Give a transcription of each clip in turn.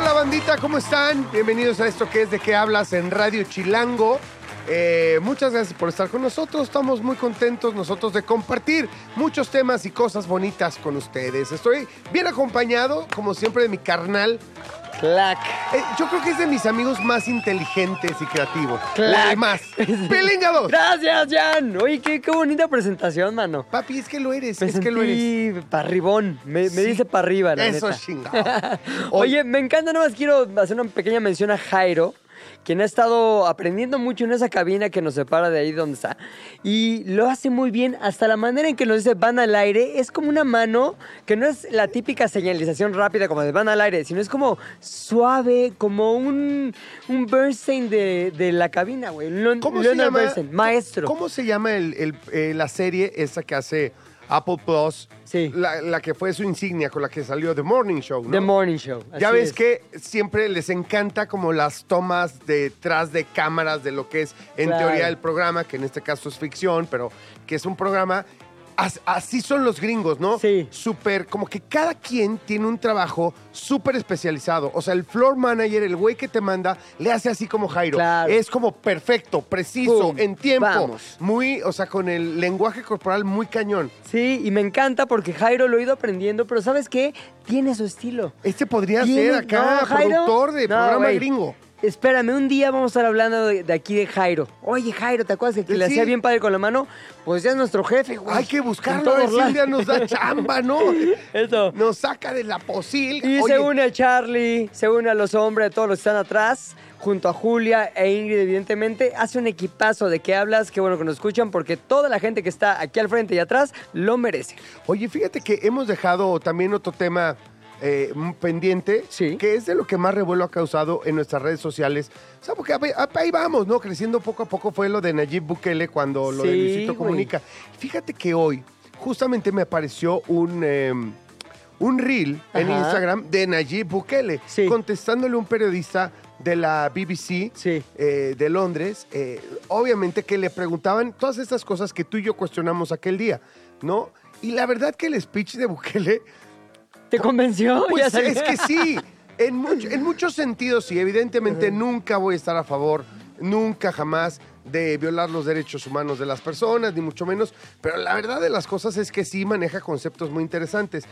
Hola bandita, ¿cómo están? Bienvenidos a esto que es de qué hablas en Radio Chilango. Eh, muchas gracias por estar con nosotros. Estamos muy contentos nosotros de compartir muchos temas y cosas bonitas con ustedes. Estoy bien acompañado, como siempre, de mi carnal. Clac. Eh, yo creo que es de mis amigos más inteligentes y creativos. Clac. El más. Pelinga dos. Gracias, Jan. Oye, qué, qué bonita presentación, mano. Papi, es que lo eres, Me es que lo eres. parribón. Me, me Sí. dice para arriba, la Eso neta. chingado. Oye, me encanta, nada más quiero hacer una pequeña mención a Jairo, quien ha estado aprendiendo mucho en esa cabina que nos separa de ahí donde está. Y lo hace muy bien, hasta la manera en que nos dice van al aire, es como una mano que no es la típica señalización rápida como de van al aire, sino es como suave, como un, un Bernstein de, de la cabina, güey. Leon- ¿Cómo se llama? Bernstein, maestro. ¿Cómo se llama el- el, eh, la serie esa que hace Apple Plus? Sí. La, la que fue su insignia con la que salió The Morning Show, ¿no? The Morning Show. Ya ves es. que siempre les encanta como las tomas detrás de cámaras de lo que es en Claro. teoría el programa, que en este caso es ficción, pero que es un programa. As- Así son los gringos, ¿no? Sí. Súper, como que cada quien tiene un trabajo súper especializado. O sea, el floor manager, el güey que te manda, le hace así como Jairo. Claro. Es como perfecto, preciso, Pum, en tiempo. vamos. Muy, o sea, con el lenguaje corporal muy cañón. Sí, y me encanta porque Jairo lo ha ido aprendiendo, pero ¿sabes qué? Tiene su estilo. Este podría Tiene- ser acá No, productor de No, programa gringo. Espérame, un día vamos a estar hablando de, de aquí de Jairo. Oye, Jairo, ¿te acuerdas que, que le Sí. hacía bien padre con la mano? Pues ya es nuestro jefe, güey. Hay que buscarlo, a ver si un día nos da chamba, ¿no? Eso. Nos saca de la posil. Y Oye, se une a Charlie, se une a los hombres, a todos los que están atrás, junto a Julia e Ingrid, evidentemente. Hace un equipazo de qué hablas, qué bueno que nos escuchan, porque toda la gente que está aquí al frente y atrás lo merece. Oye, fíjate que hemos dejado también otro tema eh, pendiente, Sí. que es de lo que más revuelo ha causado en nuestras redes sociales. O sea, porque ahí- vamos, ¿no? Creciendo poco a poco fue lo de Nayib Bukele cuando lo de Sí, Luisito güey. Comunica. Fíjate que hoy justamente me apareció un... eh, un reel en. Instagram de Nayib Bukele, Sí. contestándole a un periodista de la BBC Sí. eh, de Londres, eh, obviamente que le preguntaban todas estas cosas que tú y yo cuestionamos aquel día, ¿no? Y la verdad que el speech de Bukele, ¿Te convenció? pues Ya es que sí, en, much- en muchos sentidos sí, evidentemente nunca voy a estar a favor, nunca jamás de violar los derechos humanos de las personas, ni mucho menos, pero la verdad de las cosas es que sí maneja conceptos muy interesantes.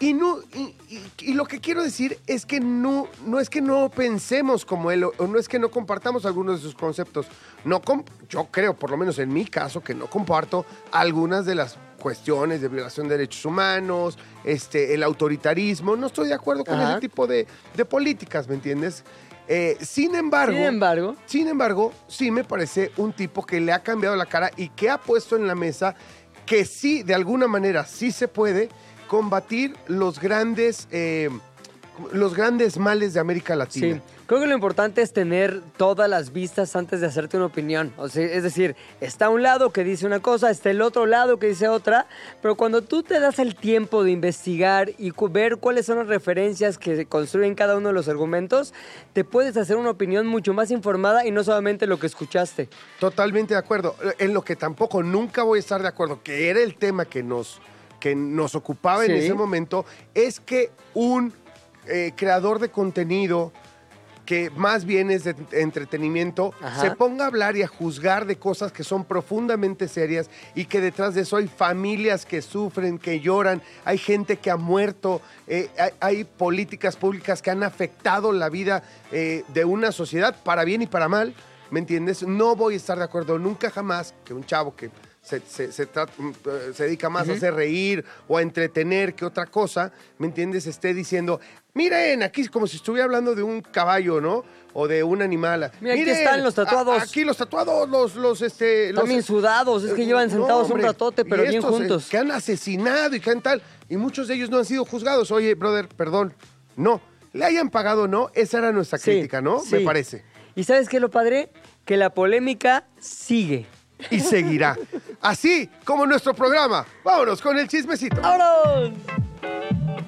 Y, no, y, y- y lo que quiero decir es que no, no es que no pensemos como él o, o no es que no compartamos algunos de sus conceptos. No com- yo creo, por lo menos en mi caso, que no comparto algunas de las cuestiones de violación de derechos humanos, este, el autoritarismo. No estoy de acuerdo con Ajá. ese tipo de, de políticas, ¿me entiendes? Eh, sin embargo, Sin embargo, sin embargo, sí me parece un tipo que le ha cambiado la cara y que ha puesto en la mesa que sí, de alguna manera, sí se puede combatir los grandes, eh, los grandes males de América Latina. Sí, creo que lo importante es tener todas las vistas antes de hacerte una opinión. O sea, es decir, está un lado que dice una cosa, está el otro lado que dice otra, pero cuando tú te das el tiempo de investigar y ver cuáles son las referencias que construyen cada uno de los argumentos, te puedes hacer una opinión mucho más informada y no solamente lo que escuchaste. Totalmente de acuerdo. En lo que tampoco nunca voy a estar de acuerdo, que era el tema que nos, que nos ocupaba en ese momento, es que un eh, creador de contenido que más bien es de entretenimiento, Ajá. se ponga a hablar y a juzgar de cosas que son profundamente serias y que detrás de eso hay familias que sufren, que lloran, hay gente que ha muerto, eh, hay, hay políticas públicas que han afectado la vida eh, de una sociedad para bien y para mal, ¿me entiendes? No voy a estar de acuerdo nunca jamás que un chavo que se, se- se trata- mm, eh, se dedica más a hacer reír o a entretener que otra cosa, ¿me entiendes? Esté diciendo, miren, aquí como si estuviera hablando de un caballo, ¿no? O de un animal. Mira, aquí Miren, están los tatuados. a- aquí los tatuados, los, los, este... los- También sudados, es que llevan No, sentados hombre. un ratote, pero bien eh, juntos. Que han asesinado y que han tal. Y muchos de ellos no han sido juzgados. Oye, brother, perdón. No. le hayan pagado o no, esa era nuestra Sí, crítica, ¿no? Me parece. ¿Y sabes qué es lo padre? Que la polémica sigue. Y seguirá. Así como nuestro programa. Vámonos con el chismecito. ¡Vámonos!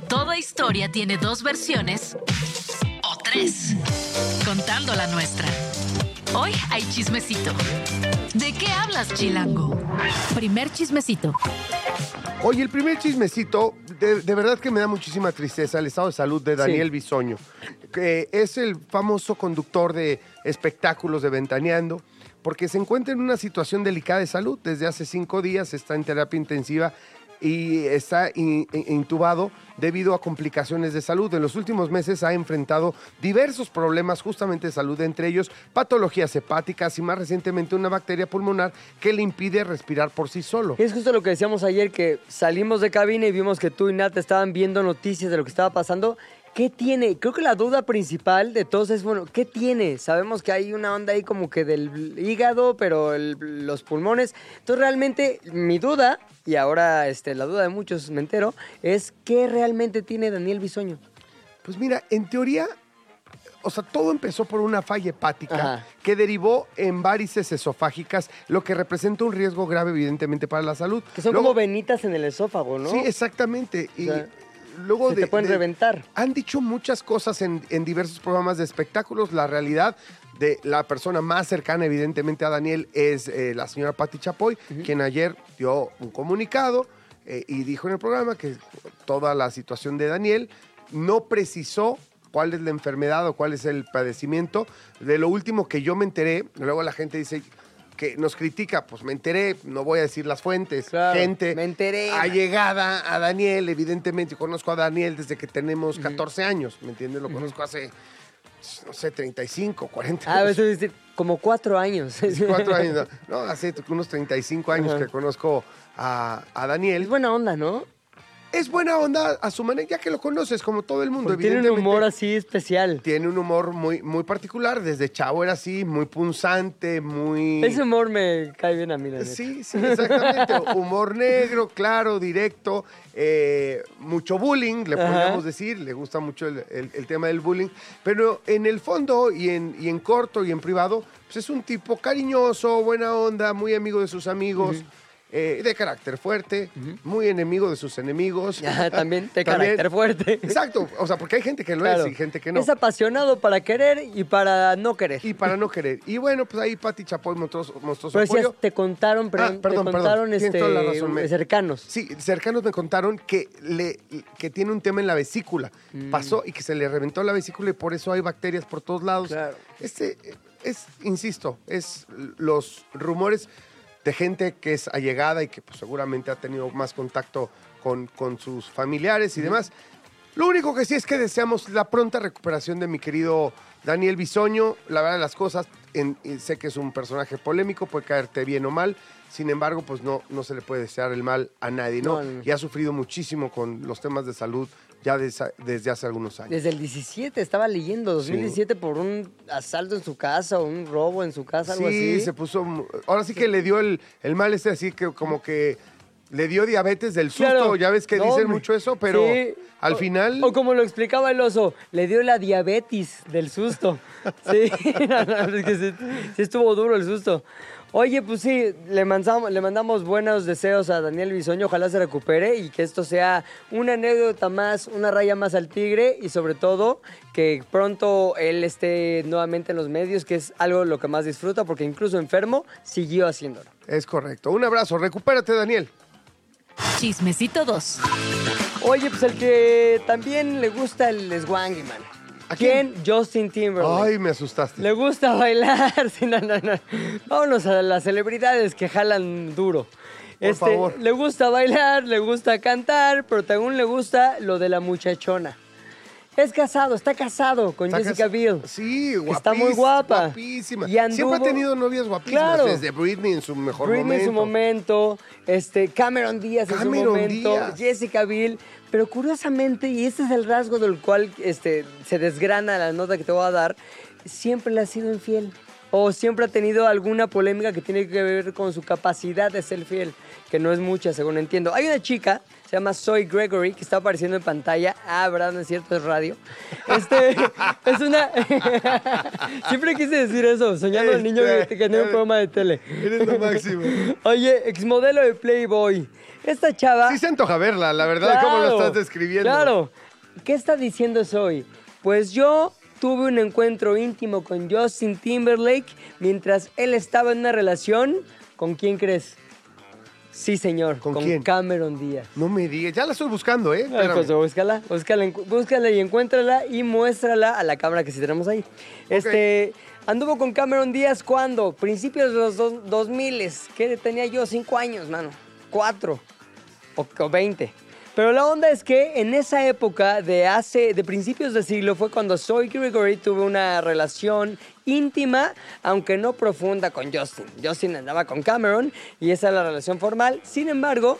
Toda historia tiene dos versiones o tres, contando la nuestra. Hoy hay chismecito. ¿De qué hablas, Chilango? Primer chismecito. Oye, el primer chismecito, de, de verdad que me da muchísima tristeza el estado de salud de Daniel Sí. Bisoño, que es el famoso conductor de espectáculos de Ventaneando, porque se encuentra en una situación delicada de salud. Desde hace cinco días está en terapia intensiva y está in- in- intubado debido a complicaciones de salud. En los últimos meses ha enfrentado diversos problemas justamente de salud, entre ellos patologías hepáticas y más recientemente una bacteria pulmonar que le impide respirar por sí solo. Es justo lo que decíamos ayer, que salimos de cabina y vimos que tú y Nat estaban viendo noticias de lo que estaba pasando. ¿Qué tiene? Creo que la duda principal de todos es, bueno, ¿qué tiene? Sabemos que hay una onda ahí como que del hígado, pero el- los pulmones. Entonces realmente mi duda, y ahora este, la duda de muchos me entero, es ¿qué realmente tiene Daniel Bisoño? Pues mira, en teoría, o sea, todo empezó por una falla hepática Ajá. que derivó en varices esofágicas, lo que representa un riesgo grave, evidentemente, para la salud. Que son Luego- como venitas en el esófago, ¿no? Sí, exactamente. Y O sea, luego se de, te pueden de- reventar. Han dicho muchas cosas en, en diversos programas de espectáculos. La realidad de la persona más cercana, evidentemente, a Daniel es eh, la señora Patti Chapoy, quien ayer dio un comunicado eh, y dijo en el programa que toda la situación de Daniel no precisó cuál es la enfermedad o cuál es el padecimiento. De lo último que yo me enteré, luego la gente dice que nos critica, pues me enteré, no voy a decir las fuentes, Claro, gente me enteré. allegada a Daniel, evidentemente, conozco a Daniel desde que tenemos 14 años, ¿me entiendes? Lo conozco hace, no sé, 35, 40 Ah, años. eso es decir, como cuatro años. Cuatro años, no, hace unos 35 años que conozco a, a Daniel. Es buena onda, ¿no? Es buena onda a su manera, ya que lo conoces como todo el mundo. Porque tiene un humor así especial. Tiene un humor muy, muy particular. Desde chavo era así, muy punzante, muy... Ese humor me cae bien a mí, la. Sí, sí, exactamente. Humor negro, claro, directo, eh, mucho bullying, le Ajá. podríamos decir, le gusta mucho el, el- el tema del bullying, pero en el fondo y en, y en corto y en privado, pues es un tipo cariñoso, buena onda, muy amigo de sus amigos. Eh, de carácter fuerte, muy enemigo de sus enemigos. Ajá, también de También- carácter fuerte. Exacto, o sea, porque hay gente que lo Claro. es y gente que no. Es apasionado para querer y para no querer. Y para no querer. Y bueno, pues ahí Pati Chapoy mostró, mostró su Pero apoyo. te contaron, pero Ah, perdón, te perdón. contaron Tienes este, toda la razón, me- cercanos. Sí, cercanos me contaron que, le, que tiene un tema en la vesícula. Pasó y que se le reventó la vesícula y por eso hay bacterias por todos lados. Claro. Este es, insisto, es los rumores de gente que es allegada y que pues, seguramente ha tenido más contacto con, con sus familiares y demás. Lo único que sí es que deseamos la pronta recuperación de mi querido Daniel Bisoño. La verdad de las cosas, en- sé que es un personaje polémico, puede caerte bien o mal. Sin embargo, pues no, no se le puede desear el mal a nadie, no, no. Y ha sufrido muchísimo con los temas de salud ya des- desde hace algunos años. Desde el 17, estaba leyendo, 2017 por un asalto en su casa o un robo en su casa, algo Sí, así. se puso. Ahora sí que le dio el, el mal este, así que como que le dio diabetes del susto. Claro. Ya ves que No, dicen mucho eso, pero Sí. al O- final. O como lo explicaba el oso, le dio la diabetes del susto. Sí, no, no, es que sí, sí estuvo duro el susto. Oye, pues sí, le mandamos, le mandamos buenos deseos a Daniel Bisoño, ojalá se recupere y que esto sea una anécdota más, una raya más al tigre y sobre todo que pronto él esté nuevamente en los medios, que es algo lo que más disfruta porque incluso enfermo siguió haciéndolo. Es correcto. Un abrazo. Recupérate, Daniel. Chismecito 2. Oye, pues el que también le gusta el swangy, man. ¿A quién? Justin Timberlake. Ay, me asustaste. Le gusta bailar. Sí, no, no, no. Vámonos a las celebridades que jalan duro. Este, Por favor. Le gusta bailar, le gusta cantar, pero también le gusta lo de la muchachona. Es casado, está casado con Está Jessica cas- Biel. Sí, guapísima. Está muy guapa. Guapísima. Y anduvo- Siempre ha tenido novias guapísimas. Claro. Desde Britney en su mejor Britney momento. en su momento, este, Cameron Díaz en su momento, Díaz. Jessica Biel. Pero curiosamente, y este es el rasgo del cual este, se desgrana la nota que te voy a dar, siempre le ha sido infiel. o siempre ha tenido alguna polémica que tiene que ver con su capacidad de ser fiel, que no es mucha, según entiendo. Hay una chica, se llama Zoe Gregory, que está apareciendo en pantalla. Ah, ¿verdad? No es cierto, es radio. Este, es una... siempre quise decir eso, soñando al niño que, Este, tenía un programa de tele. Eres lo máximo. Oye, exmodelo de Playboy. Esta chava... Sí se antoja verla, la verdad, cómo lo estás describiendo. Claro. ¿Qué está diciendo Zoe? Pues yo tuve un encuentro íntimo con Justin Timberlake mientras él estaba en una relación. ¿Con quién crees? Sí, señor. ¿Con quién? Cameron Díaz. No me digas, ya la estoy buscando, ¿eh? Espérame. pues búscala, búscala, búscala y encuéntrala y muéstrala a la cámara que sí tenemos ahí. Este, anduvo con Cameron Díaz cuando, principios de los dos, 2000, que tenía yo cinco años, mano, cuatro o, o 20. Pero la onda es que en esa época de hace, de principios de siglo fue cuando Zoe Gregory tuvo una relación íntima, aunque no profunda con Justin. Justin andaba con Cameron y esa es la relación formal. Sin embargo,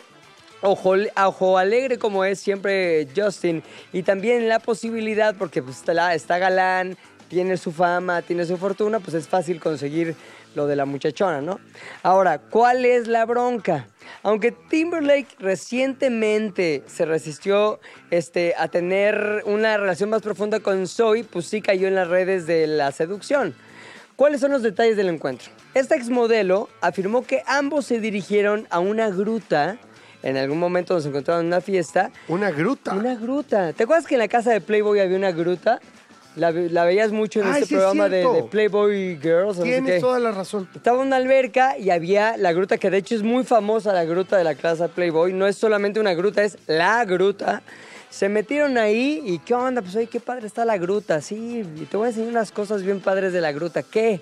Ojo, ojo alegre como es siempre Justin y también la posibilidad porque pues, está, está galán, tiene su fama, tiene su fortuna, pues es fácil conseguir lo de la muchachona, ¿no? Ahora, ¿cuál es la bronca? Aunque Timberlake recientemente se resistió este, a tener una relación más profunda con Zoe, pues sí cayó en las redes de la seducción. ¿Cuáles son los detalles del encuentro? Esta exmodelo afirmó que ambos se dirigieron a una gruta. En algún momento nos encontraron en una fiesta. Una gruta. Una gruta. ¿Te acuerdas que en la casa de Playboy había una gruta? La, la veías mucho en Ay, este sí es programa de, cierto. de Playboy Girls. o no sé Tienes qué. toda la razón. Estaba una alberca y había la gruta, que de hecho es muy famosa, la gruta de la casa Playboy. No es solamente una gruta, es la gruta. Se metieron ahí y ¿qué onda? Pues oye, qué padre está la gruta. Sí, y te voy a enseñar unas cosas bien padres de la gruta. ¿Qué?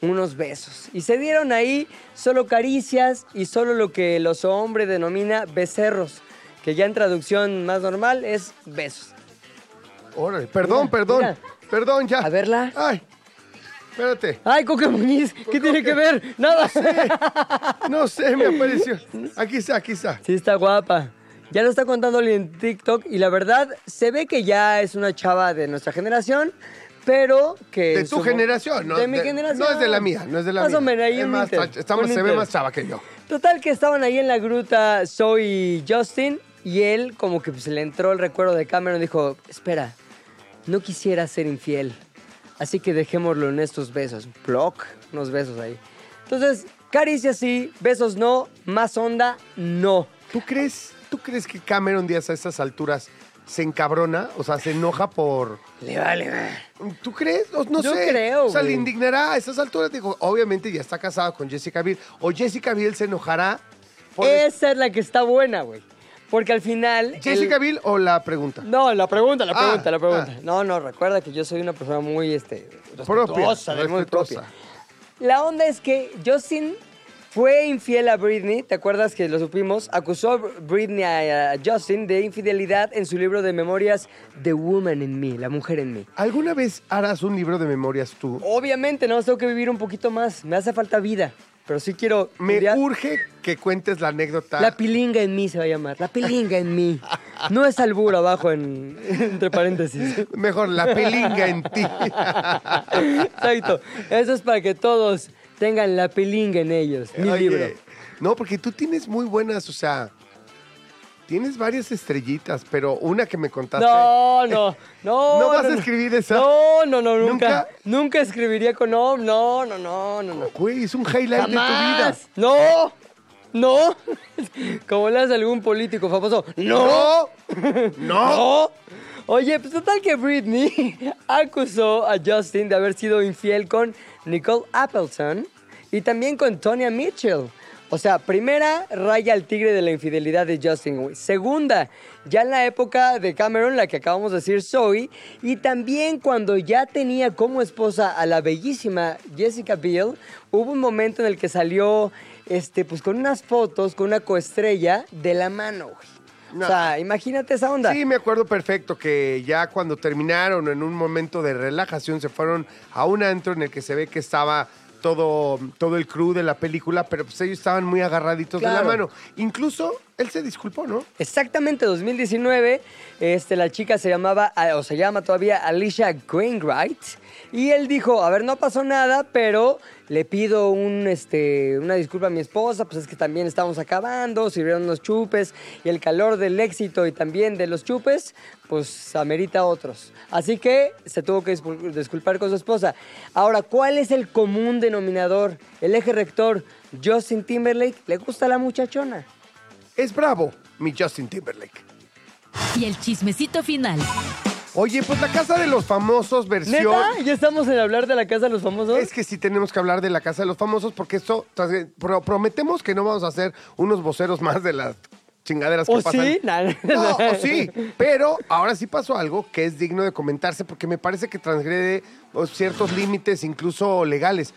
Unos besos. Y se dieron ahí solo caricias y solo lo que los hombres denomina becerros. Que ya en traducción más normal es besos. Órale, perdón, Mira, perdón. mira. Perdón, ya. A verla. Ay, espérate. ¡Ay, Coque Muñiz! ¿Qué tiene que ver? Nada. No sé, me apareció. Aquí está, aquí está. Sí, está guapa. Ya lo está contando en TikTok y la verdad se ve que ya es una chava de nuestra generación, pero que... De tu su- generación, ¿no? De mi De- generación. no es de la mía, no es de la Más mía. o menos, ahí Es un más, inter, está- está más- un se ve más chava que yo. Total que estaban ahí en la gruta Zoe y Justin y él como que pues, le entró el recuerdo de Cameron y dijo, espera, no quisiera ser infiel, así que dejémoslo en estos besos. Ploc, unos besos ahí. Entonces, caricias sí, besos no, más onda no. ¿Tú crees, ¿Tú crees que Cameron Díaz a estas alturas se encabrona? O sea, se enoja por... Le vale, va. ¿Tú crees? No, no Yo sé. creo, O sea, güey. le indignará a estas alturas. Digo, obviamente ya está casado con Jessica Biel. O Jessica Biel se enojará por... Esa es la que está buena, güey. Porque al final... ¿Jessica el- Biel o la pregunta? No, la pregunta, la Ah, pregunta, la pregunta. ah. No, no, recuerda que yo soy una persona muy, este, Propia, respetuosa, muy propia. La onda es que Justin fue infiel a Britney, ¿te acuerdas que lo supimos? Acusó a Britney a, a Justin de infidelidad en su libro de memorias The Woman in Me, la mujer en mí. ¿Alguna vez harás un libro de memorias tú? Obviamente, no, tengo que vivir un poquito más, me hace falta vida, pero sí quiero... Me urge que cuentes la anécdota. La pilinga en mí se va a llamar, la pilinga en mí. No es albur abajo en, entre paréntesis. Mejor, la pilinga en ti. Exacto. Eso es para que todos tengan la pilinga en ellos. Mi Oye, libro. No, porque tú tienes muy buenas, o sea, tienes varias estrellitas, pero una que me contaste. No, no, no. ¿No vas a escribir esa? No, no, no, nunca. ¿Nunca? Nunca, escribiría con no, no, no, no, no. Güey, es un highlight de tu vida. No, no. Como le hace algún político famoso. No. No. No. Oye, pues total que Britney acusó a Justin de haber sido infiel con Nicole Appleton y también con Tonya Mitchell. O sea, primera, raya al tigre de la infidelidad de Justin. Segunda, ya en la época de Cameron, la que acabamos de decir, Zoe. Y también cuando ya tenía como esposa a la bellísima Jessica Biel, hubo un momento en el que salió, este, pues con unas fotos, con una coestrella de la mano, güey. No. O sea, imagínate esa onda. Sí, me acuerdo perfecto que ya cuando terminaron en un momento de relajación se fueron a un antro en el que se ve que estaba todo, todo el crew de la película, pero pues ellos estaban muy agarraditos de la mano. Incluso él se disculpó, ¿no? Exactamente, 2019, este, la chica se llamaba, ah, o se llama todavía Alicia Wainwright, y él dijo, a ver, no pasó nada, pero le pido un, este, una disculpa a mi esposa, pues es que también estamos acabando, sirvieron unos chupes, y el calor del éxito y también de los chupes, pues amerita otros. Así que se tuvo que discul- disculpar con su esposa. Ahora, ¿cuál es el común denominador? El eje rector, Justin Timberlake, le gusta la muchachona. Es bravo, mi Justin Timberlake. Y el chismecito final. Oye, pues la casa de los famosos versión. ¿Neta? ¿Ya estamos en hablar de la casa de los famosos? Es que sí tenemos que hablar de la casa de los famosos porque esto pro- prometemos que no vamos a hacer unos voceros más de las chingaderas que ¿O pasan. sí? No, o sí, pero ahora sí pasó algo que es digno de comentarse porque me parece que transgrede pues, ciertos límites, incluso legales.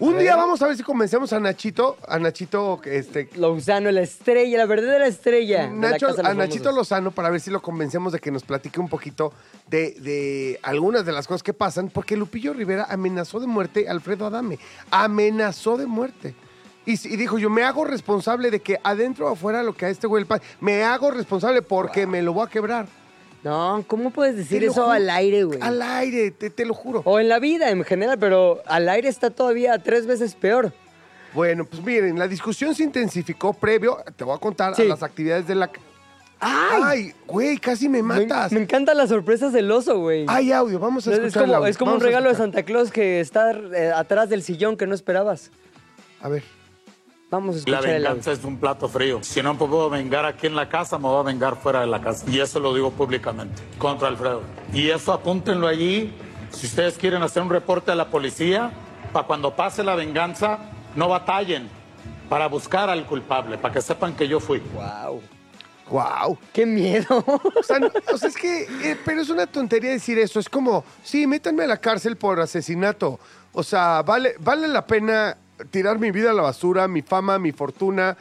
Un día vamos a ver si convencemos a Nachito, a Nachito, este, Lozano, la estrella, la verdadera estrella. la Nacho, de los a Nachito famosos. Lozano para ver si lo convencemos de que nos platique un poquito de, de algunas de las cosas que pasan, porque Lupillo Rivera amenazó de muerte a Alfredo Adame. Amenazó de muerte. Y, y dijo, yo me hago responsable de que adentro o afuera lo que a este güey le pasa, me hago responsable porque me lo voy a quebrar. No, ¿cómo puedes decir eso al aire, güey? Al aire, te, te lo juro. O en la vida en general, pero al aire está todavía tres veces peor. Bueno, pues miren, la discusión se intensificó previo, te voy a contar, Sí. a las actividades de la... ¡Ay! Ay, güey, casi me matas. me encantan las sorpresas del oso, güey. Hay audio, vamos a escuchar es el como, audio. es como un regalo de. Santa Claus que está eh, atrás del sillón que no esperabas. A ver. Vamos a La escuchar el audio. venganza es un plato frío. Si no me puedo vengar aquí en la casa, me voy a vengar fuera de la casa. Y eso lo digo públicamente, contra Alfredo. Y eso apúntenlo allí. Si ustedes quieren hacer un reporte a la policía, para cuando pase la venganza, no batallen para buscar al culpable, para que sepan que yo fui. Wow. Wow. ¡Qué miedo! O sea, no- o sea, es que, eh, pero es una tontería decir eso. Es como, sí, métanme a la cárcel por asesinato. O sea, vale, vale la pena tirar mi vida a la basura, mi fama, mi fortuna.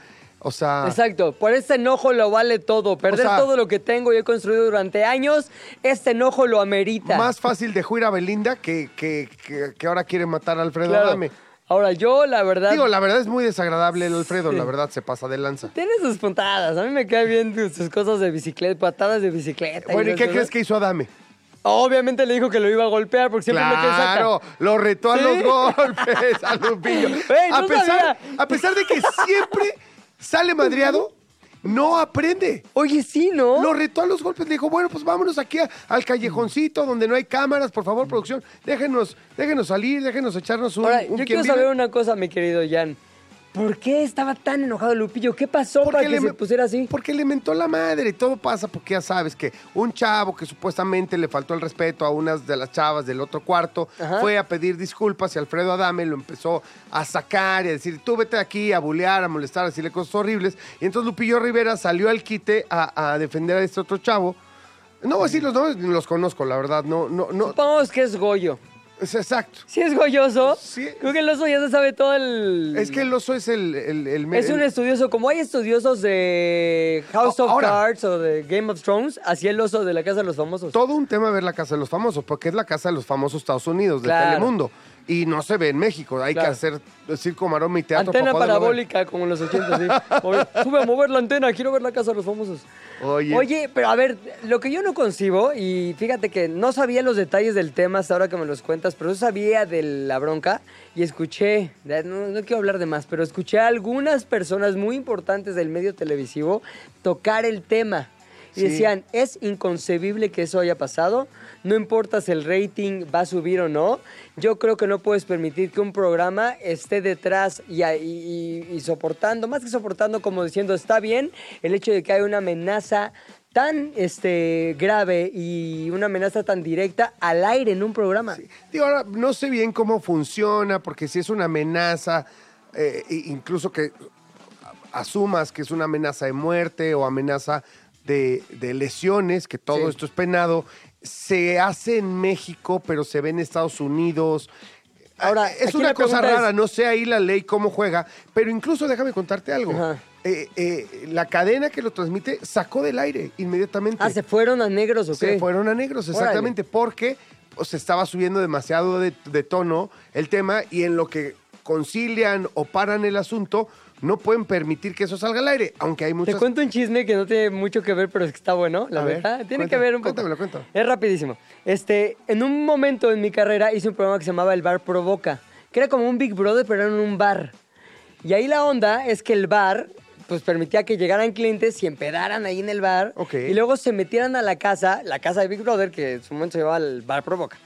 O sea, Exacto, por este enojo lo vale todo. Perder O sea- todo lo que tengo y he construido durante años, este enojo lo amerita. más fácil de juir a Belinda que, que, que- que ahora quiere matar a Alfredo Claro. Adame. Ahora, yo, la verdad. Digo, la verdad es muy desagradable el Alfredo, la verdad se pasa de lanza. Tiene sus puntadas. A mí me cae bien sus- cosas de bicicleta, patadas de bicicleta. Bueno, ¿y qué cosas. crees que hizo Adame? Obviamente le dijo que lo iba a golpear porque siempre me queda Claro, lo retó a ¿Sí? los golpes a Lupillo. No a, pesar, sabía. a pesar de que siempre sale madreado, no aprende. Oye, sí, ¿no? Lo retó a los golpes. Le dijo, bueno, pues vámonos aquí a- al callejoncito donde no hay cámaras. Por favor, producción, déjenos, déjenos salir, déjenos echarnos un, Ahora, un yo quiero saber una cosa, mi querido Jan. ¿Por qué estaba tan enojado Lupillo? ¿Qué pasó para que se pusiera así? Porque le mentó la madre y todo pasa porque ya sabes que un chavo que supuestamente le faltó el respeto a unas de las chavas del otro cuarto Ajá. fue a pedir disculpas y Alfredo Adame lo empezó a sacar y a decir, tú vete aquí a bulear, a molestar, a decirle cosas horribles. Y entonces Lupillo Rivera salió al quite a, a defender a este otro chavo. No voy a decir los nombres, los conozco, la verdad, no, no, no. Supongamos que es Goyo. Es exacto. Si es goyoso, Sí. creo que el oso ya se sabe todo el... Es que el oso es el... el, el- Es un estudioso, como hay estudiosos de House of Ahora- Cards o de Game of Thrones, así el oso de la Casa de los Famosos. todo un tema ver la Casa de los Famosos, porque es la Casa de los Famosos Estados Unidos, de Claro. Telemundo. Y no se ve en México. Hay Claro. que hacer circo, maroma y teatro. Antena para parabólica, como en los 80, sí. Mover- Sube a mover la antena, quiero ver la Casa de los Famosos. Oye. Oye, pero a ver, lo que yo no concibo, y fíjate que no sabía los detalles del tema hasta ahora que me los cuentas, pero yo sabía de la bronca y escuché, no, no quiero hablar de más, pero escuché a algunas personas muy importantes del medio televisivo tocar el tema. Y Sí. decían, es inconcebible que eso haya pasado, no importa si el rating va a subir o no, yo creo que no puedes permitir que un programa esté detrás y, y- y- y soportando, más que soportando, como diciendo, está bien el hecho de que hay una amenaza tan este, grave y una amenaza tan directa al aire en un programa. Digo, ahora no sé bien cómo funciona, porque si es una amenaza, eh, incluso que asumas que es una amenaza de muerte o amenaza de, de lesiones, que todo Sí. esto es penado, se hace en México, pero se ve en Estados Unidos. Ahora, Ah, es una cosa es- rara, no sé ahí la ley cómo juega, pero incluso déjame contarte algo. Ajá. Eh, eh, la cadena que lo transmite sacó del aire inmediatamente. Ah, ¿se fueron a negros o Se qué? fueron a negros, Órale. exactamente, porque pues, se estaba subiendo demasiado de, de tono el tema y en lo que concilian o paran el asunto, no pueden permitir que eso salga al aire, aunque hay Te muchas... cuento un chisme que no tiene mucho que ver, pero es que está bueno, la A ver, verdad. Tiene cuéntame, que ver un poco. cuéntamelo, cuéntalo. Es rapidísimo. Este, en un momento en mi carrera hice un programa que se llamaba El Bar Provoca, que era como un Big Brother, pero era en un bar. Y ahí la onda es que el bar pues permitía que llegaran clientes y empedaran ahí en el bar y luego se metieran a la casa, la casa de Big Brother, que en su momento se llamaba el Bar Provoca.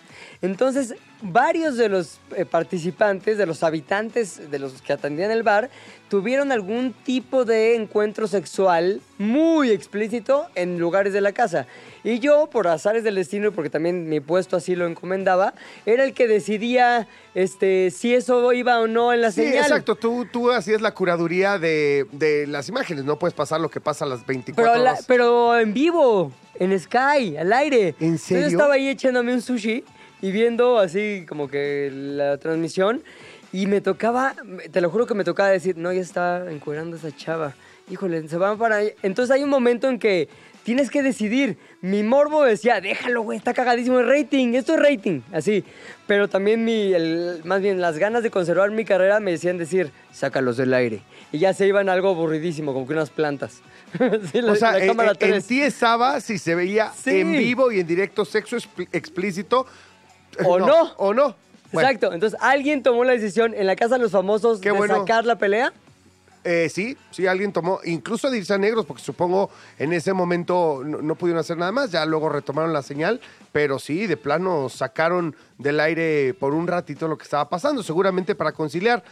Entonces, varios de los eh, participantes, de los habitantes, de los que atendían el bar, tuvieron algún tipo de encuentro sexual muy explícito en lugares de la casa. Y yo, por azares del destino, porque también mi puesto así lo encomendaba, era el que decidía este, si eso iba o no en la Sí, señal. exacto. Tú, tú hacías la curaduría de, de las imágenes. No puedes pasar lo que pasa a las 24 Pero, la- horas. pero en vivo, en Sky, al aire. ¿En Entonces serio? Yo estaba ahí echándome un sushi y viendo así como que la transmisión y me tocaba, te lo juro que me tocaba decir, no, ya está encuerando esa chava. Híjole, se van para ahí. Entonces hay un momento en que tienes que decidir. Mi morbo decía, déjalo, güey, está cagadísimo el rating, esto es rating, así. Pero también mi, el- más bien las ganas de conservar mi carrera me decían decir, sácalos del aire. Y ya se iban algo aburridísimo, como que unas plantas. Sí, la- o sea, la en, cámara en- en ti estaba si se veía Sí. en vivo y en directo sexo expl- explícito. ¿O no? O no. Bueno, Exacto. Entonces, alguien tomó la decisión en la Casa de los Famosos Qué de bueno. sacar la pelea. eh, sí, sí, alguien tomó, incluso de irse a negros, porque supongo en ese momento no, no pudieron hacer nada más, ya luego retomaron la señal, pero sí, de plano sacaron del aire por un ratito lo que estaba pasando, seguramente para conciliar.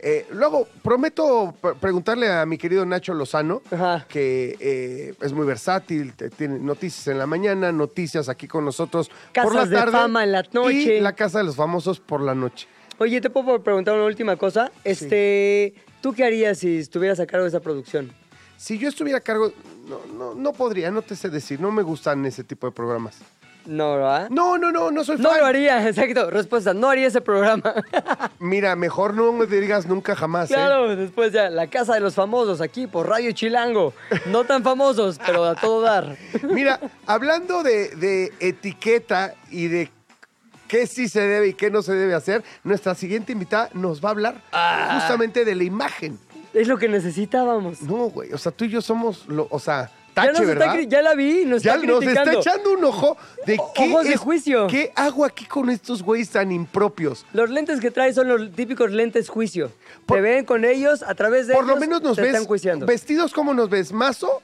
Eh, luego, prometo pre- preguntarle a mi querido Nacho Lozano, Ajá. que eh, es muy versátil, tiene noticias en la mañana, noticias aquí con nosotros por Casas la de tarde. fama en la noche. Y la Casa de los Famosos por la noche. Oye, ¿te puedo preguntar una última cosa? Este, ¿Tú qué harías si estuvieras a cargo de esa producción? Si yo estuviera a cargo, no, no, no podría, no te sé decir, no me gustan ese tipo de programas. No, ¿verdad? No, no, no, no soy No fan. lo haría, exacto. Respuesta, no haría ese programa. Mira, mejor no me digas nunca jamás, ¿eh? claro, después ya, la Casa de los Famosos, aquí por Radio Chilango. No tan famosos, pero a todo dar. Mira, hablando de, de etiqueta y de qué sí se debe y qué no se debe hacer, nuestra siguiente invitada nos va a hablar Ah. justamente de la imagen. Es lo que necesitábamos. No, güey, o sea, tú y yo somos, lo, o sea, ya, la vi, nos Ya está nos está echando un ojo de O- qué ojos de es- juicio. ¿Qué hago aquí con estos güeyes tan impropios? Los lentes que traes son los típicos lentes juicio. Por- Te ven con ellos, a través de Por lo menos nos te ves están juiciando. vestidos como nos ves, mazo,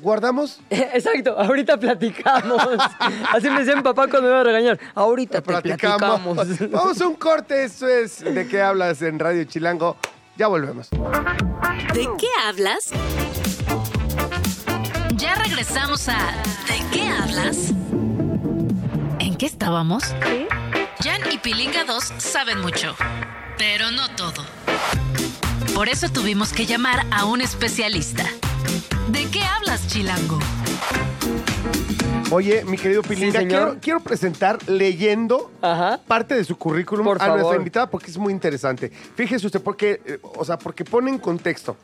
guardamos Exacto, ahorita platicamos. Así me decía mi papá cuando me iba a regañar. Ahorita te platicamos. platicamos. Vamos a un corte, eso es de qué hablas en Radio Chilango. Ya volvemos. ¿De qué hablas? Ya regresamos a ¿De qué hablas? ¿En qué estábamos? Jan y Pilinga 2 saben mucho, pero no todo. Por eso tuvimos que llamar a un especialista. ¿De qué hablas, Chilango? Oye, mi querido Pilinga, quiero, quiero presentar leyendo Ajá. parte de su currículum Por a nuestra invitada porque es muy interesante. Fíjese usted, porque, eh, o sea, porque pone en contexto.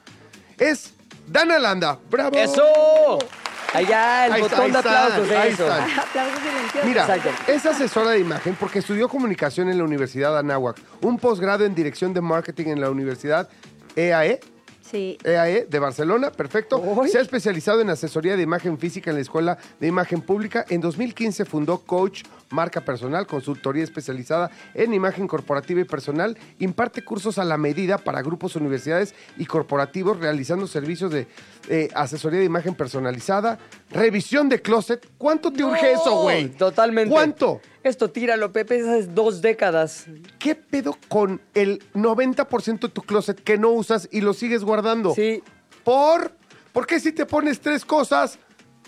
Es Dana Landa. ¡Bravo! ¡Eso! Allá, el Ahí está, botón de aplausos, ahí eso. están. Aplausos silenciosos. Mira, Exacto. es asesora de imagen porque estudió comunicación en la Universidad Anáhuac, un posgrado en dirección de marketing en la Universidad EAE, Sí. EAE de Barcelona, perfecto. Uy. Se ha especializado en asesoría de imagen física en la Escuela de Imagen Pública. En 2015 fundó Coach Marca Personal, consultoría especializada en imagen corporativa y personal. Imparte cursos a la medida para grupos, universidades y corporativos, realizando servicios de eh, asesoría de imagen personalizada, revisión de closet. ¿Cuánto te urge eso, güey? Totalmente. ¿Cuánto? Esto tíralo, Pepe, esas dos décadas. ¿Qué pedo con el 90% de tu closet que no usas y lo sigues guardando? Sí. ¿Por? ¿Por qué si te pones tres cosas,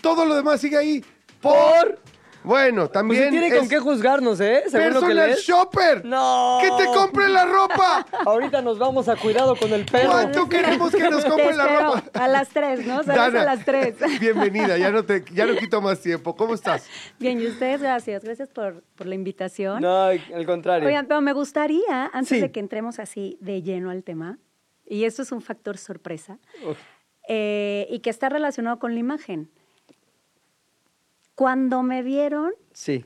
todo lo demás sigue ahí? ¿Por? Bueno, Pues también sí tiene con qué juzgarnos, ¿eh? Según lo que personal lees. shopper. No. ¡Que te compre la ropa! Ahorita nos vamos a cuidado con el perro. ¿Cuánto queremos que nos compre la espero ropa? A las tres, ¿no? Sales Dana, a las tres. Bienvenida, ya no, te, ya no quito más tiempo. ¿Cómo estás? Bien, y ustedes, gracias. Gracias por, por la invitación. No, al contrario. Oigan, pero me gustaría, antes Sí. de que entremos así de lleno al tema, y esto es un factor sorpresa, eh, y que está relacionado con la imagen. Cuando me vieron, Sí.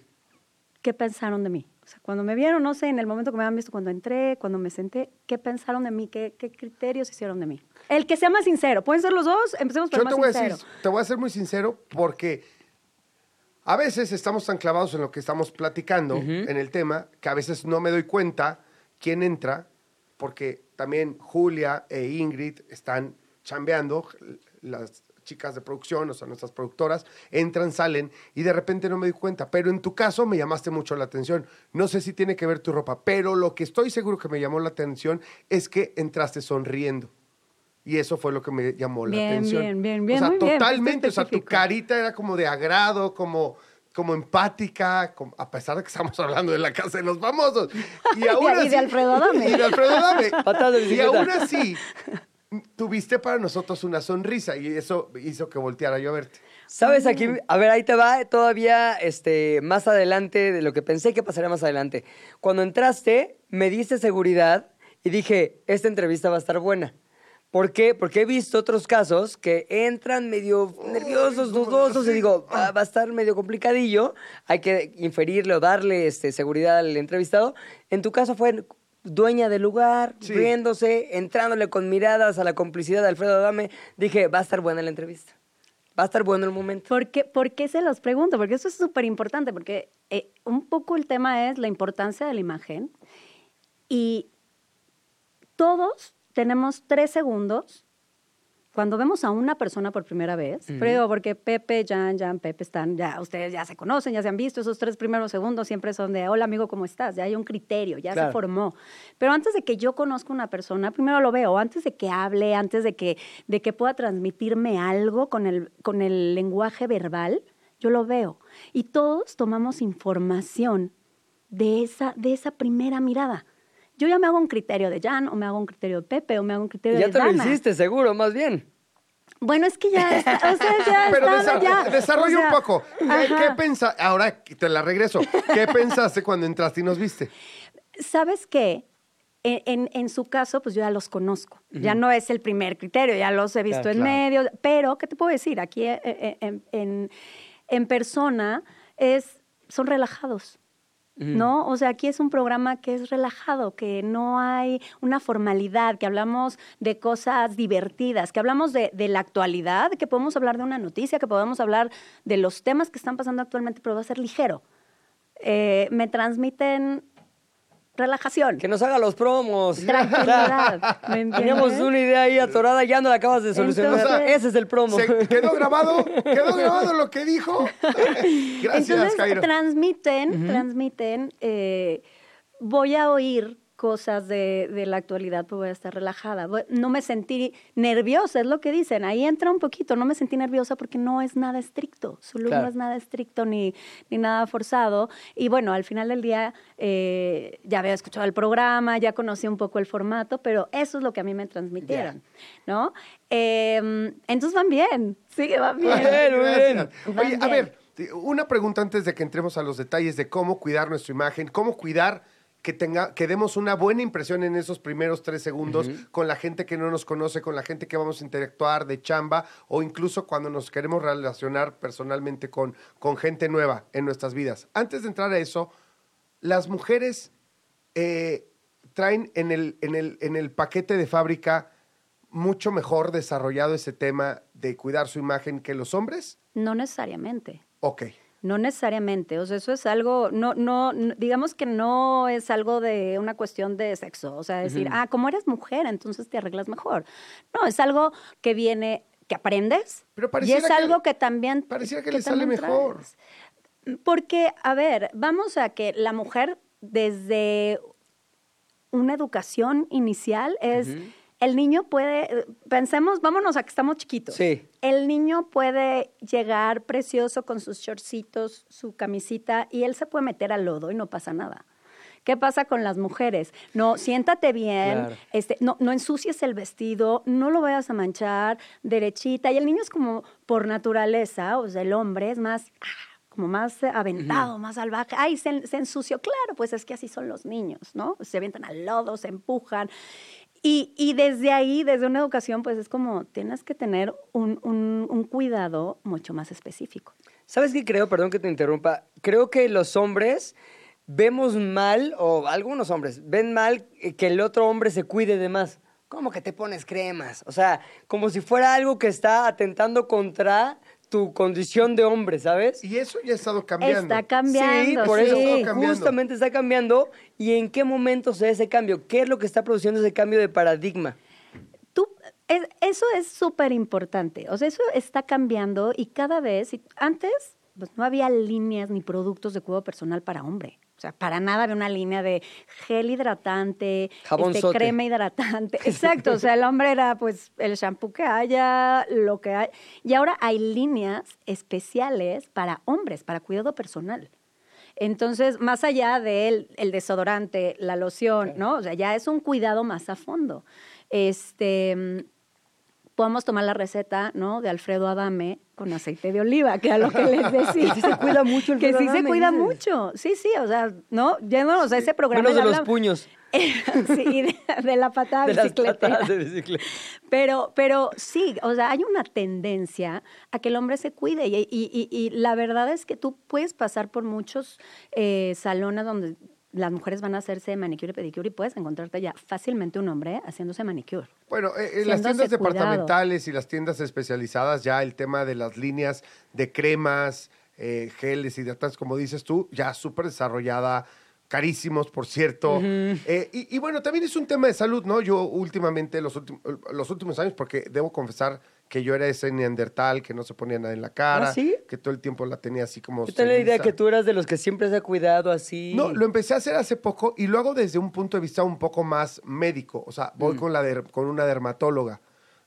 ¿qué pensaron de mí? O sea, cuando me vieron, no sé, en el momento que me habían visto, cuando entré, cuando me senté, ¿qué pensaron de mí? ¿Qué, qué criterios hicieron de mí? El que sea más sincero. ¿Pueden ser los dos? Empecemos por Yo el te más voy, a sincero. decir, te voy a ser muy sincero porque a veces estamos tan clavados en lo que estamos platicando, en el tema, que a veces no me doy cuenta quién entra, porque también Julia e Ingrid están chambeando, las chicas de producción, o sea, nuestras productoras, entran, salen, y de repente no me doy cuenta. Pero en tu caso me llamaste mucho la atención. No sé si tiene que ver tu ropa, pero lo que estoy seguro que me llamó la atención es que entraste sonriendo. Y eso fue lo que me llamó la Bien, atención. bien, bien, bien, O sea, muy bien, totalmente. fuiste O sea, tu carita era como de agrado, como, como empática, como- a pesar de que estamos hablando de la casa de los famosos. Y aún Y de así. Alfredo. Y de Alfredo Adame. Patadas de y bicicleta. aún así, tuviste para nosotros una sonrisa y eso hizo que volteara yo a verte. ¿Sabes aquí? A ver, ahí te va todavía este, más adelante de lo que pensé que pasaría más adelante. Cuando entraste, me diste seguridad y dije, esta entrevista va a estar buena. ¿Por qué? Porque he visto otros casos que entran medio nerviosos, dudosos, y digo, va, va a estar medio complicadillo, hay que inferirle o darle este, seguridad al entrevistado. En tu caso fue dueña del lugar, Sí. riéndose, entrándole con miradas a la complicidad de Alfredo Adame. Dije, va a estar buena la entrevista. Va a estar bueno el momento. ¿Por qué, por qué se los pregunto? Porque eso es súper importante, porque eh, un poco el tema es la importancia de la imagen y todos tenemos tres segundos cuando vemos a una persona por primera vez, digo, porque Pepe, Jan, Jan, Pepe están, ya ustedes ya se conocen, ya se han visto, esos tres primeros segundos siempre son de, hola amigo, ¿cómo estás? Ya hay un criterio, ya Claro. se formó. Pero antes de que yo conozca una persona, primero lo veo, antes de que hable, antes de que, de que pueda transmitirme algo con el, con el lenguaje verbal, yo lo veo. Y todos tomamos información de esa, de esa primera mirada. Yo ya me hago un criterio de Jan, o me hago un criterio de Pepe, o me hago un criterio Ya de te lo Dana. hiciste, seguro, más bien. Bueno, es que ya, está, o sea, ya Pero estaba, desa- ya, desarrolla o sea, un poco. ¿Qué, qué pensa- Ahora te la regreso. ¿Qué pensaste cuando entraste y nos viste? ¿Sabes qué? En, en- en su caso, pues yo ya los conozco. Ya no es el primer criterio, ya los he visto Claro, en claro. medio. Pero, ¿qué te puedo decir? Aquí eh, eh, en, en- en persona es, son relajados. ¿No? O sea, aquí es un programa que es relajado, que no hay una formalidad, que hablamos de cosas divertidas, que hablamos de, de la actualidad, que podemos hablar de una noticia, que podemos hablar de los temas que están pasando actualmente, pero va a ser ligero. Eh, me transmiten relajación. Que nos haga los promos. Tranquilidad, ¿me? Teníamos una idea ahí atorada, ya no la acabas de solucionar. Entonces- Ese es el promo. ¿Se quedó grabado? ¿Quedó grabado lo que dijo? Gracias, Entonces Jairo. transmiten, transmiten, eh, voy a oír cosas de, de la actualidad, pues voy a estar relajada. No me sentí nerviosa, es lo que dicen. Ahí entra un poquito, no me sentí nerviosa porque no es nada estricto. Su look Claro. no es nada estricto ni, ni nada forzado. Y bueno, al final del día eh, ya había escuchado el programa, ya conocí un poco el formato, pero eso es lo que a mí me transmitieron, ¿no? Eh, entonces van bien, sí que van bien. Bien, muy bien. Gracias. Van Oye, a ver, una pregunta antes de que entremos a los detalles de cómo cuidar nuestra imagen, cómo cuidar que tenga, que demos una buena impresión en esos primeros tres segundos con la gente que no nos conoce, con la gente que vamos a interactuar de chamba o incluso cuando nos queremos relacionar personalmente con, con gente nueva en nuestras vidas. Antes de entrar a eso, las mujeres eh, traen en el, en, el, en el paquete de fábrica mucho mejor desarrollado ese tema de cuidar su imagen que los hombres. No necesariamente. Ok. No necesariamente, o sea, eso es algo, no, no, digamos que no es algo de una cuestión de sexo, o sea, decir, ah, como eres mujer, entonces te arreglas mejor. No, es algo que viene, que aprendes, Pero y es que- algo que también... pareciera que le sale mejor. traes. Porque, a ver, vamos a que la mujer desde una educación inicial es, el niño puede, pensemos, vámonos a que estamos chiquitos. Sí. El niño puede llegar precioso con sus shortcitos, su camisita, y él se puede meter al lodo y no pasa nada. ¿Qué pasa con las mujeres? No, siéntate bien, Claro. este, no, no ensucies el vestido, no lo vayas a manchar, derechita. Y el niño es como por naturaleza, o sea, el hombre es más, ah, como más aventado, más salvaje. Ay, se, se ensució. Claro, pues es que así son los niños, ¿no? Se avientan al lodo, se empujan. Y, y desde ahí, desde una educación, pues es como tienes que tener un, un- un cuidado mucho más específico. ¿Sabes qué creo? Perdón que te interrumpa. Creo que los hombres vemos mal, o algunos hombres, ven mal eh, que el otro hombre se cuide de más. ¿Cómo que te pones cremas? O sea, como si fuera algo que está atentando contra tu condición de hombre, ¿sabes? Y eso ya ha estado cambiando. Está cambiando. sí, por sí. eso Está cambiando. justamente está cambiando. ¿Y en qué momento se da ese cambio? ¿Qué es lo que está produciendo ese cambio de paradigma? Tú, es- eso es súper importante. O sea, eso está cambiando y cada vez, y antes, pues no había líneas ni productos de cuidado personal para hombre. O sea, para nada había una línea de gel hidratante, este, crema hidratante. Exacto. O sea, el hombre era pues el shampoo que haya, lo que hay. Y ahora hay líneas especiales para hombres, para cuidado personal. Entonces, más allá del el desodorante, la loción, ¿no? O sea, ya es un cuidado más a fondo. Este, podemos tomar la receta, ¿no? De Alfredo Adame con aceite de oliva, que a lo que les decía. Que sí se cuida mucho Que Alfredo sí se cuida dices. mucho. Sí, sí, o sea, ¿no? Yéndonos a ese programa. Menos de los puños. sí, y de, de la patada De las patadas de bicicleta. Pero, pero sí, o sea, hay una tendencia a que el hombre se cuide y, y- y- y la verdad es que tú puedes pasar por muchos eh, salones donde las mujeres van a hacerse manicure y pedicure y puedes encontrarte ya fácilmente un hombre haciéndose manicure. Bueno, eh, en las tiendas cuidado. departamentales y las tiendas especializadas ya el tema de las líneas de cremas, eh, geles, hidratantes, como dices tú, ya súper desarrollada, carísimos, por cierto. Eh, y, y bueno, también es un tema de salud, ¿no? Yo últimamente, los, los últimos años, porque debo confesar que yo era ese neandertal que no se ponía nada en la cara, ¿Ah, sí? que todo el tiempo la tenía así como... Yo tenía la idea que tú eras de los que siempre se ha cuidado así. No, lo empecé a hacer hace poco y lo hago desde un punto de vista un poco más médico. O sea, Mm. voy con, la der- con una dermatóloga,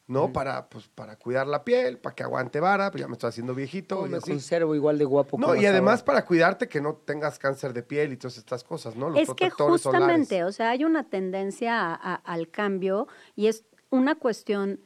¿no? Para, pues, para cuidar la piel, para que aguante vara, pues ya me estoy haciendo viejito. ¿Cómo y me así. conservo igual de guapo No, como y además ahora? para cuidarte que no tengas cáncer de piel y todas estas cosas, ¿no? Los es que protectores justamente, solares. o sea, hay una tendencia a- a- al cambio y es una cuestión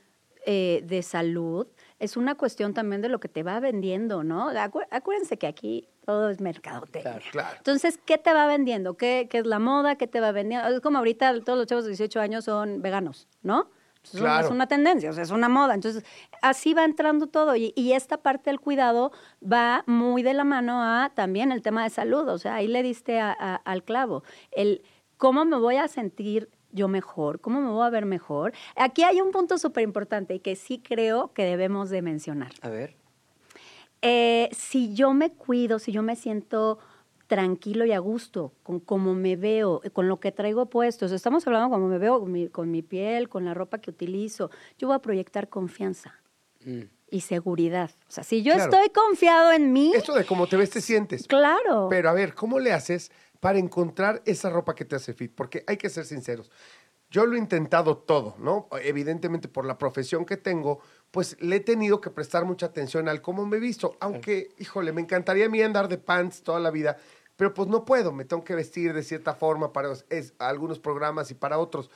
eh, de salud, es una cuestión también de lo que te va vendiendo, ¿no? Acu- acuérdense que aquí todo es mercadotecnia. Claro, claro. Entonces, ¿qué te va vendiendo? ¿Qué, qué es la moda? ¿Qué te va vendiendo? Es como ahorita todos los chavos de 18 años son veganos, ¿no? Es una- Claro. Es una tendencia, o sea, es una moda. Entonces, así va entrando todo. Y, y esta parte del cuidado va muy de la mano a también el tema de salud. O sea, ahí le diste a- a- al clavo. El cómo me voy a sentir yo mejor, cómo me voy a ver mejor. Aquí hay un punto súper importante y que sí creo que debemos de mencionar. A ver. Eh, si yo me cuido, si yo me siento tranquilo y a gusto con cómo me veo, eh, con lo que traigo puesto, o sea, estamos hablando cómo me veo con mi, con mi piel, con la ropa que utilizo, yo voy a proyectar confianza Mm. y seguridad. O sea, si yo Claro. estoy confiado en mí, Esto de cómo te ves te sientes. claro. Pero a ver, ¿cómo le haces para encontrar esa ropa que te hace fit? Porque hay que ser sinceros. Yo lo he intentado todo, ¿no? Evidentemente por la profesión que tengo, pues le he tenido que prestar mucha atención al cómo me he visto. Aunque, híjole, me encantaría a mí andar de pants toda la vida, pero pues no puedo. Me tengo que vestir de cierta forma para es- algunos programas y para otros.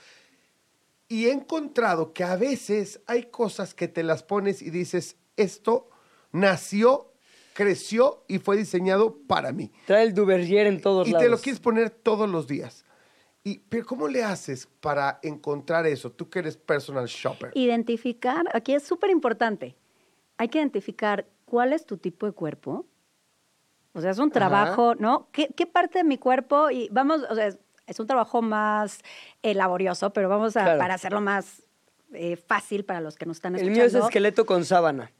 Y he encontrado que a veces hay cosas que te las pones y dices, esto nació, creció y fue diseñado para mí. Trae el Duvergier en todos Y lados. te lo quieres poner todos los días. Y, pero ¿cómo le haces para encontrar eso? Tú que eres personal shopper. Identificar, aquí es súper importante, hay que identificar cuál es tu tipo de cuerpo. O sea, es un trabajo, ¿no? ¿Qué, qué parte de mi cuerpo? Y vamos, o sea, es, es un trabajo más eh, laborioso, pero vamos a, Claro. para hacerlo más eh, fácil para los que nos están El escuchando. mío es esqueleto con sábana.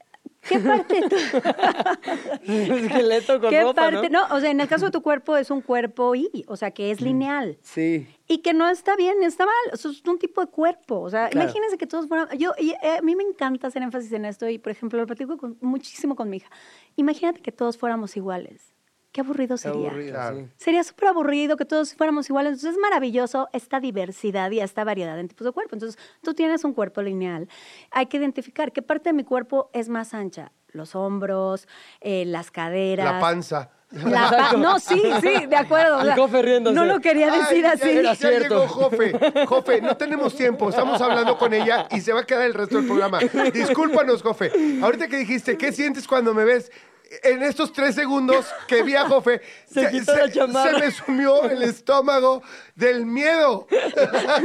¿Qué parte tu- esqueleto con ¿Qué ropa, parte? ¿no? ¿no? o sea, en el caso de tu cuerpo es un cuerpo Y, o sea, que es lineal. Sí. Y que no está bien ni está mal. Eso es un tipo de cuerpo. O sea, Claro. imagínense que todos fueran. Yo, y, eh, a mí me encanta hacer énfasis en esto y, por ejemplo, lo platico con- muchísimo con mi hija. Imagínate que todos fuéramos iguales. Qué aburrido Qué sería. aburrido, Claro. sí. Sería súper aburrido que todos fuéramos iguales. Entonces es maravilloso esta diversidad y esta variedad en tipos de cuerpo. Entonces tú tienes un cuerpo lineal. Hay que identificar qué parte de mi cuerpo es más ancha. Los hombros, eh, las caderas. La panza. La pa- no, sí, sí, de acuerdo. o El sea, Jofe riéndose. No lo quería decir Ay, así. Ya, llegó Jofe. Jofe, no tenemos tiempo. Estamos hablando con ella y se va a quedar el resto del programa. Discúlpanos, Jofe. Ahorita que dijiste, ¿qué sientes cuando me ves en estos tres segundos que vi a Jofe, Se quitó la chamarra. se me sumió el estómago del miedo.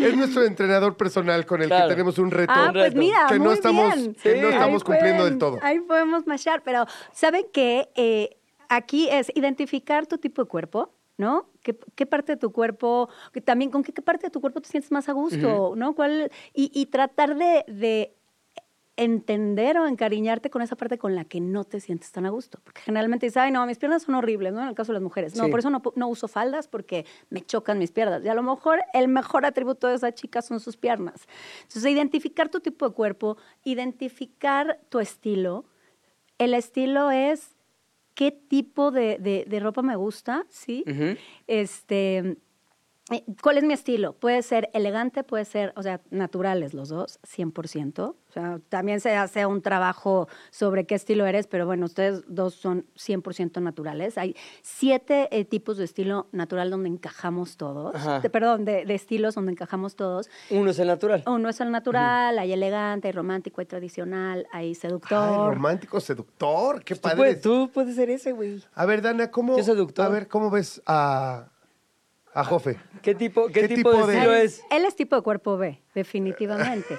es nuestro entrenador personal con el Claro. que tenemos un reto. Ah, pues reto. mira, que no estamos, bien. que no Sí. estamos Ahí cumpliendo pueden- del todo. Ahí podemos machar, pero ¿saben qué? Eh, aquí es identificar tu tipo de cuerpo, ¿no? ¿Qué, qué parte de tu cuerpo, que también con qué, qué parte de tu cuerpo te sientes más a gusto, ¿no? ¿Cuál, y, y tratar de, de entender o encariñarte con esa parte con la que no te sientes tan a gusto. Porque generalmente dices, ay, no, mis piernas son horribles, ¿no? En el caso de las mujeres. No, Sí. por eso no, uso faldas porque me chocan mis piernas. Y a lo mejor el mejor atributo de esa chica son sus piernas. Entonces, identificar tu tipo de cuerpo, identificar tu estilo. El estilo es qué tipo de, de- de ropa me gusta, ¿sí? Este, ¿Cuál es mi estilo? Puede ser elegante, puede ser, o sea, naturales los dos, 100%. O sea, también se hace un trabajo sobre qué estilo eres, pero bueno, ustedes dos son 100% naturales. Hay siete eh, tipos de estilo natural donde encajamos todos. De- perdón, de, de estilos donde encajamos todos. Uno es el natural. Uno es el natural, hay elegante, hay romántico, hay tradicional, hay Ay, seductor. romántico, seductor, qué Tú padre. puedes, tú puedes ser ese, güey. A ver, Dana, ¿cómo, Qué seductor. a ver, ¿cómo ves a, a Jofe? ¿Qué tipo, qué ¿Qué tipo, tipo de estilo es? Él es tipo de cuerpo B, definitivamente.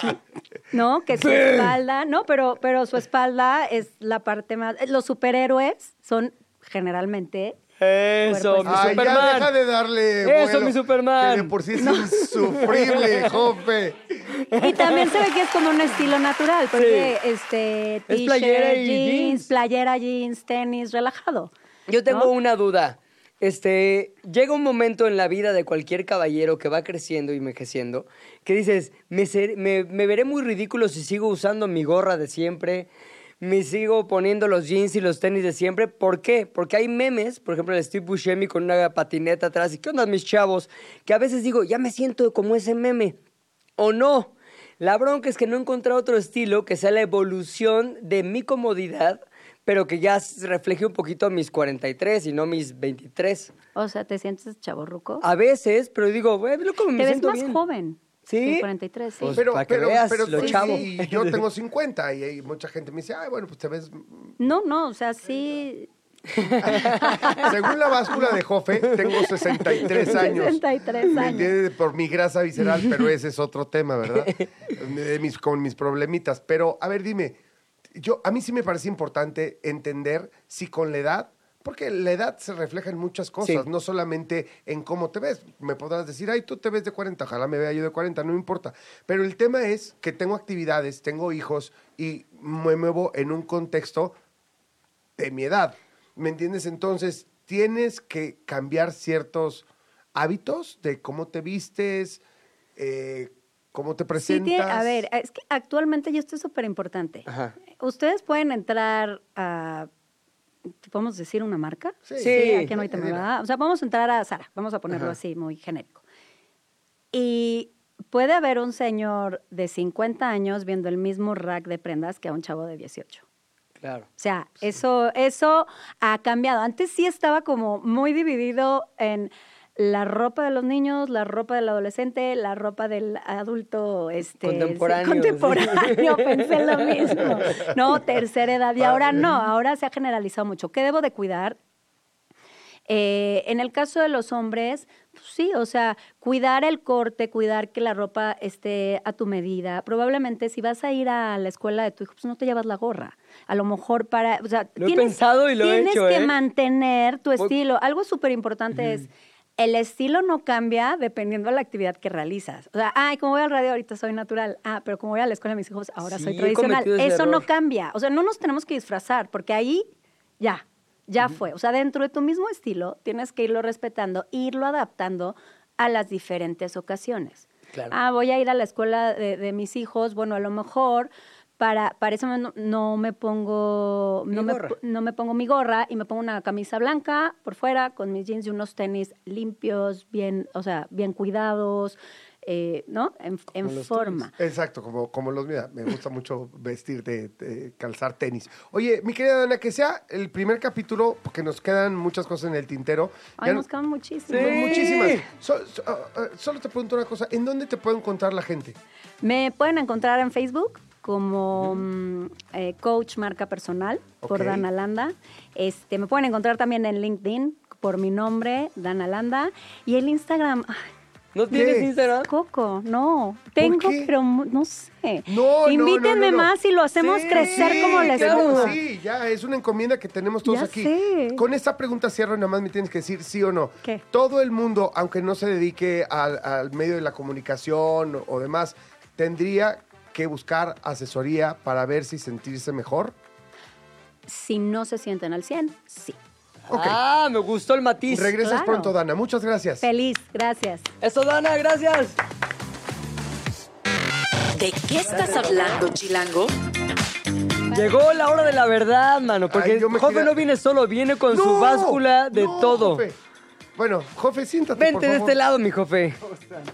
¿No? Que su espalda, no, pero, pero su espalda es la parte más. Los superhéroes son generalmente. Eso, mi Ay, ya Superman. deja de darle Eso, vuelo, mi Superman. Que de por sí es insufrible, Jofe. Y también se ve que es como un estilo natural, porque este Es t-shirt, playera y jeans, jeans. playera, jeans, tenis, relajado. Yo tengo ¿no? una duda. Este, llega un momento en la vida de cualquier caballero que va creciendo y envejeciendo que dices, me, veré muy ridículo si sigo usando mi gorra de siempre, me sigo poniendo los jeans y los tenis de siempre. ¿Por qué? Porque hay memes, por ejemplo, el Steve Buscemi con una patineta atrás y ¿qué onda mis chavos? Que a veces digo, ya me siento como ese meme. ¿O no? La bronca es que no encontré otro estilo que sea la evolución de mi comodidad, pero que ya refleje un poquito mis 43 y no mis 23. O sea, ¿te sientes chaborruco? A veces, pero digo, güey, lo como Te me ves siento más bien. joven. ¿Sí? que 43, sí. Pues, Pero, para que pero, veas pero lo sí, chavo. sí, yo tengo 50 y, hay mucha gente me dice, ay, bueno, pues te ves... No, no, o sea, sí. Según la báscula de Jofe, tengo 63 años. 63 ¿Me años. Por mi grasa visceral, pero ese es otro tema, ¿verdad? De mis, con mis problemitas. Pero, a ver, dime, yo, a mí sí me parece importante entender si con la edad, porque la edad se refleja en muchas cosas, Sí. no solamente en cómo te ves. Me podrás decir, ay, tú te ves de 40, ojalá me vea yo de 40, no me importa. Pero el tema es que tengo actividades, tengo hijos y me muevo en un contexto de mi edad. ¿Me entiendes? Entonces, tienes que cambiar ciertos hábitos de cómo te vistes, eh, cómo te Sí, presentas. tiene- a ver, es que actualmente, y esto es súper importante, Ajá. Ustedes pueden entrar a, ¿podemos decir una marca? Sí. Sí. aquí no hay tema, ¿verdad? O sea, vamos a entrar a Sara, vamos a ponerlo Ajá. así, muy genérico. Y puede haber un señor de 50 años viendo el mismo rack de prendas que a un chavo de 18. Claro. O sea, eso, eso ha cambiado. Antes sí estaba como muy dividido en la ropa de los niños, la ropa del adolescente, la ropa del adulto este, Contemporáneo, sí, contemporáneo, pensé lo mismo. No, tercera edad. Y ahora no, ahora se ha generalizado mucho. ¿Qué debo de cuidar? Eh, en el caso de los hombres, pues sí, o sea, cuidar el corte, cuidar que la ropa esté a tu medida. Probablemente si vas a ir a la escuela de tu hijo, pues no te llevas la gorra. A lo mejor para, o sea, Lo he pensado y lo he tienes hecho, que ¿eh? mantener tu estilo. Algo súper importante es, el estilo no cambia dependiendo de la actividad que realizas. O sea, ay, como voy al radio ahorita soy natural. Ah, pero como voy a la escuela de mis hijos ahora Sí, soy tradicional. Eso no cambia. O sea, no nos tenemos que disfrazar porque ahí ya, ya fue. O sea, dentro de tu mismo estilo tienes que irlo respetando, irlo adaptando a las diferentes ocasiones. Claro. Ah, voy a ir a la escuela de, de mis hijos. Bueno, a lo mejor para, para eso no, no me pongo no me, no me pongo mi gorra y me pongo una camisa blanca por fuera con mis jeans y unos tenis limpios, bien, o sea, bien cuidados, eh, ¿no? En, forma. Exacto, como, como los mira, me gusta mucho vestir de, de calzar tenis. Oye, mi querida Dana, que sea el primer capítulo, porque nos quedan muchas cosas en el tintero. Ay, Ya nos no- quedan. Sí. Muchísimas. So- so- ah, ah, solo te pregunto una cosa, ¿en dónde te puede encontrar la gente? Me pueden encontrar en Facebook como mm, eh, coach marca personal por. Dana Landa. Este, me pueden encontrar también en LinkedIn por mi nombre, Dana Landa. Y el Instagram, ay, ¿No tienes ¿Qué? Instagram? Coco, no. Tengo, qué? pero no sé. No, Invítenme no, no, más y lo hacemos Sí, crecer como les claro, gusta. Sí, ya, es una encomienda que tenemos todos Ya aquí. sé. Con esta pregunta cierro y nada más me tienes que decir sí o no. ¿Qué? Todo el mundo, aunque no se dedique al, al medio de la comunicación o, o demás, tendría que buscar asesoría para ver si sentirse mejor. Si no se sienten al 100, sí. Ah, me gustó el matiz. Regresas claro. pronto, Dana. Muchas gracias. Feliz, gracias. Eso, Dana, gracias. ¿De qué estás hablando, Chilango? Llegó la hora de la verdad, mano, porque Ay, yo me Jofe quería- no viene solo, viene con su báscula de no, todo. Jofe. Bueno, Jofe, siéntate, Vente por de este lado, mi Jofe.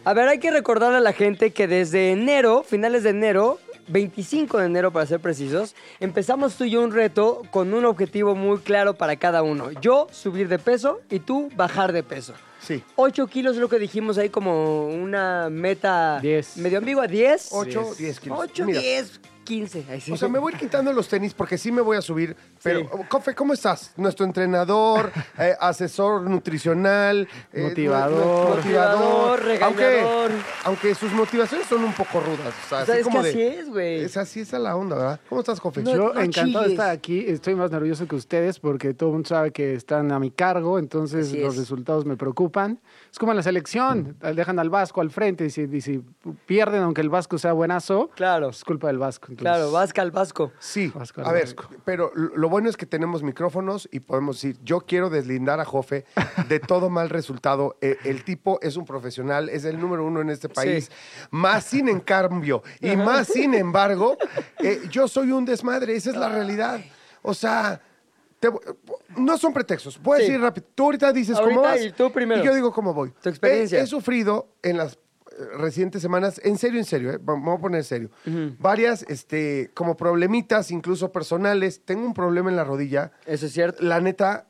A ver, hay que recordarle a la gente que desde enero, finales de enero, 25 de enero para ser precisos, empezamos tú y yo un reto con un objetivo muy claro para cada uno. Yo subir de peso y tú bajar de peso. Sí. 8 kilos es lo que dijimos ahí como una meta Diez. medio ambigua. 10. 8, 10 kilos. 8, Mira, 10, 15. Ahí sí. O sea, me voy quitando los tenis porque sí me voy a subir. Pero, Sí. Cofe, ¿cómo estás? Nuestro entrenador, eh, asesor nutricional, eh, Motivador. Motivador, Aunque, regañador. aunque sus motivaciones son un poco rudas. O sea, O sea, así es como que de- así es, güey. Es así es a la onda, ¿verdad? ¿Cómo estás, Cofe? No, Yo no encantado de chilles. estar aquí. Estoy más nervioso que ustedes porque todo el mundo sabe que están a mi cargo, entonces Así los es. resultados me preocupan. Es como en la selección, dejan al Vasco al frente y si, y si pierden, aunque el Vasco sea buenazo, Claro. es culpa del Vasco. entonces- Claro, Vasca al Vasco. Sí, Vasco a ver, Vasco. pero lo lo bueno es que tenemos micrófonos y podemos decir, yo quiero deslindar a Jofe de todo mal resultado. Eh, el tipo es un profesional, es el número uno en este país. Más sin en cambio y más sin embargo, eh, yo soy un desmadre, esa es la realidad. O sea... te no son pretextos. Voy a Sí. decir rápido. Tú ahorita dices Ahorita cómo vas. y tú primero. Y yo digo cómo voy. Tu experiencia. He, he sufrido en las recientes semanas, en serio, en serio, eh, vamos a poner en serio, varias, este, como problemitas, incluso personales. Tengo un problema en la rodilla. Eso es cierto. La neta,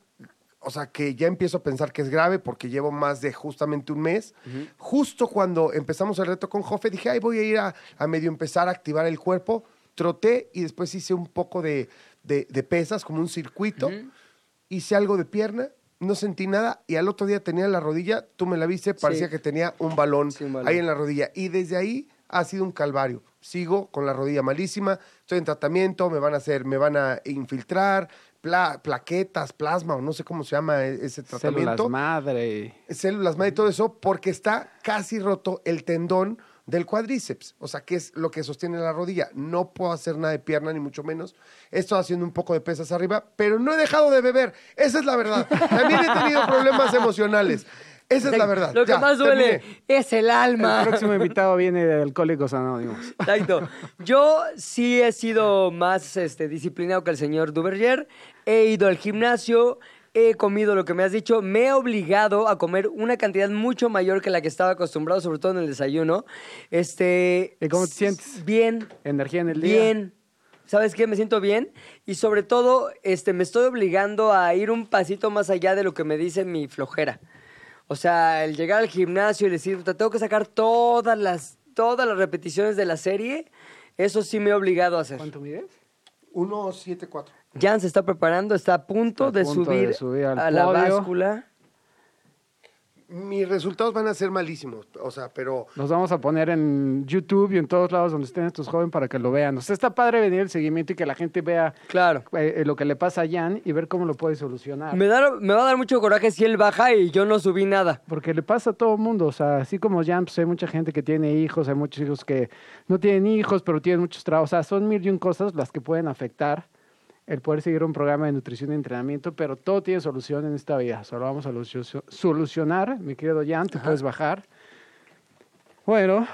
o sea, que ya empiezo a pensar que es grave porque llevo más de justamente un mes. Justo cuando empezamos el reto con Jofe, dije, ay, voy a ir a, a medio empezar a activar el cuerpo. Troté y después hice un poco de, de- de pesas, como un circuito. Hice algo de pierna, no sentí nada y al otro día tenía la rodilla, tú me la viste, parecía Sí. que tenía un balón, Sí, un balón. ahí en la rodilla. Y desde ahí ha sido un calvario. Sigo con la rodilla malísima, estoy en tratamiento, me van a hacer, me van a infiltrar, pla- plaquetas, plasma o no sé cómo se llama e- ese Células tratamiento. madre. Células madre y todo eso, porque está casi roto el tendón del cuádriceps, o sea, que es lo que sostiene la rodilla. No puedo hacer nada de pierna, ni mucho menos. Estoy haciendo un poco de pesas arriba, pero no he dejado de beber. Esa es la verdad. También he tenido problemas emocionales. Esa es la verdad. Lo que Ya, más duele terminé. es el alma. El próximo invitado viene de Alcohólicos Anónimos. Exacto. Yo sí he sido más este, disciplinado que el señor Duverger. He ido al gimnasio, he comido lo que me has dicho. Me he obligado a comer una cantidad mucho mayor que la que estaba acostumbrado, sobre todo en el desayuno. Este, ¿Y cómo te sientes? Bien. Energía en el día. Bien. ¿Sabes qué? Me siento bien y sobre todo este, me estoy obligando a ir un pasito más allá de lo que me dice mi flojera. O sea, el llegar al gimnasio y decir, "Puta, tengo que sacar todas las, todas las repeticiones de la serie, eso sí me he obligado a hacer. ¿Cuánto mides? 174. Jan se está preparando, está a punto, A de, punto subir de subir al a la podio. báscula. Mis resultados van a ser malísimos, o sea, pero Los vamos a poner en YouTube y en todos lados donde estén estos jóvenes para que lo vean. O sea, está padre venir el seguimiento y que la gente vea Claro. eh, eh, lo que le pasa a Jan y ver cómo lo puede solucionar. Me, da- me va a dar mucho coraje si él baja y yo no subí nada. Porque le pasa a todo el mundo, o sea, así como Jan, pues hay mucha gente que tiene hijos, hay muchos hijos que no tienen hijos, pero tienen muchos trabajos, o sea, son mil y un cosas las que pueden afectar el poder seguir un programa de nutrición y entrenamiento, pero todo tiene solución en esta vida, solo vamos a solucio- solucionar, mi querido Jan, te puedes bajar. Bueno,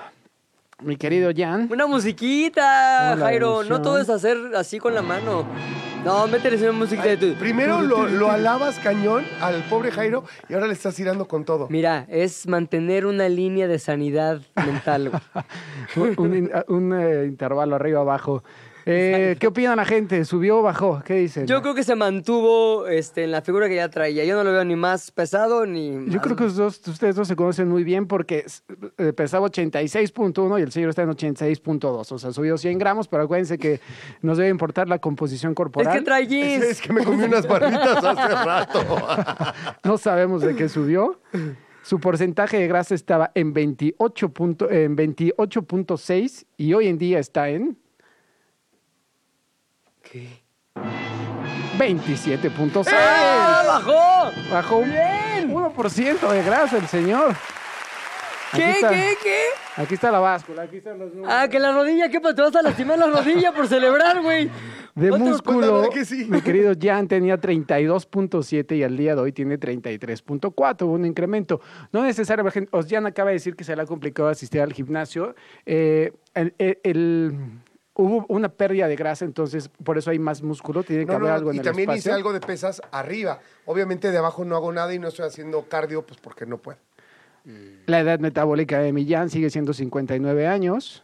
mi querido Jan, Una musiquita, Jairo. No todo es hacer así con la mano. No, métele una musiquita de tu. primero lo, lo alabas cañón al pobre Jairo y ahora le estás tirando con todo. Mira, es mantener una línea de sanidad mental. un, eh, intervalo arriba abajo. Eh, ¿Qué opina la gente? ¿Subió o bajó? ¿Qué dicen? Yo creo que se mantuvo este, en la figura que ya traía. Yo no lo veo ni más pesado ni Yo más- creo que ustedes dos, ustedes dos se conocen muy bien porque eh, pesaba 86.1 y el señor está en 86.2. O sea, subió 100 gramos, pero acuérdense que nos debe importar la composición Es corporal. que trae jeans. Es que me comí unas barritas hace rato. No sabemos de qué subió. Su porcentaje de grasa estaba en 28 punto- en 28.6 y hoy en día está en ¿Qué? 27.6. ¡Ah, bajó! Bajó un 1% de grasa el señor. Aquí ¿Qué, está, qué, qué? Aquí está la báscula, aquí están los números. Ah, que la rodilla, ¿qué pasa? Te vas a lastimar la rodilla por celebrar, güey. De músculo, que sí. mi querido Jan tenía 32.7 y al día de hoy tiene 33.4, hubo un incremento. No necesariamente, os Jan acaba de decir que se le ha complicado asistir al gimnasio. Eh, el- el- el- hubo una pérdida de grasa, entonces por eso hay más músculo, tiene que No, haber no, algo en y el también hice espacio. algo de pesas arriba. Obviamente de abajo no hago nada y no estoy haciendo cardio, pues porque no puedo. La edad metabólica de mi Jan sigue siendo 59 años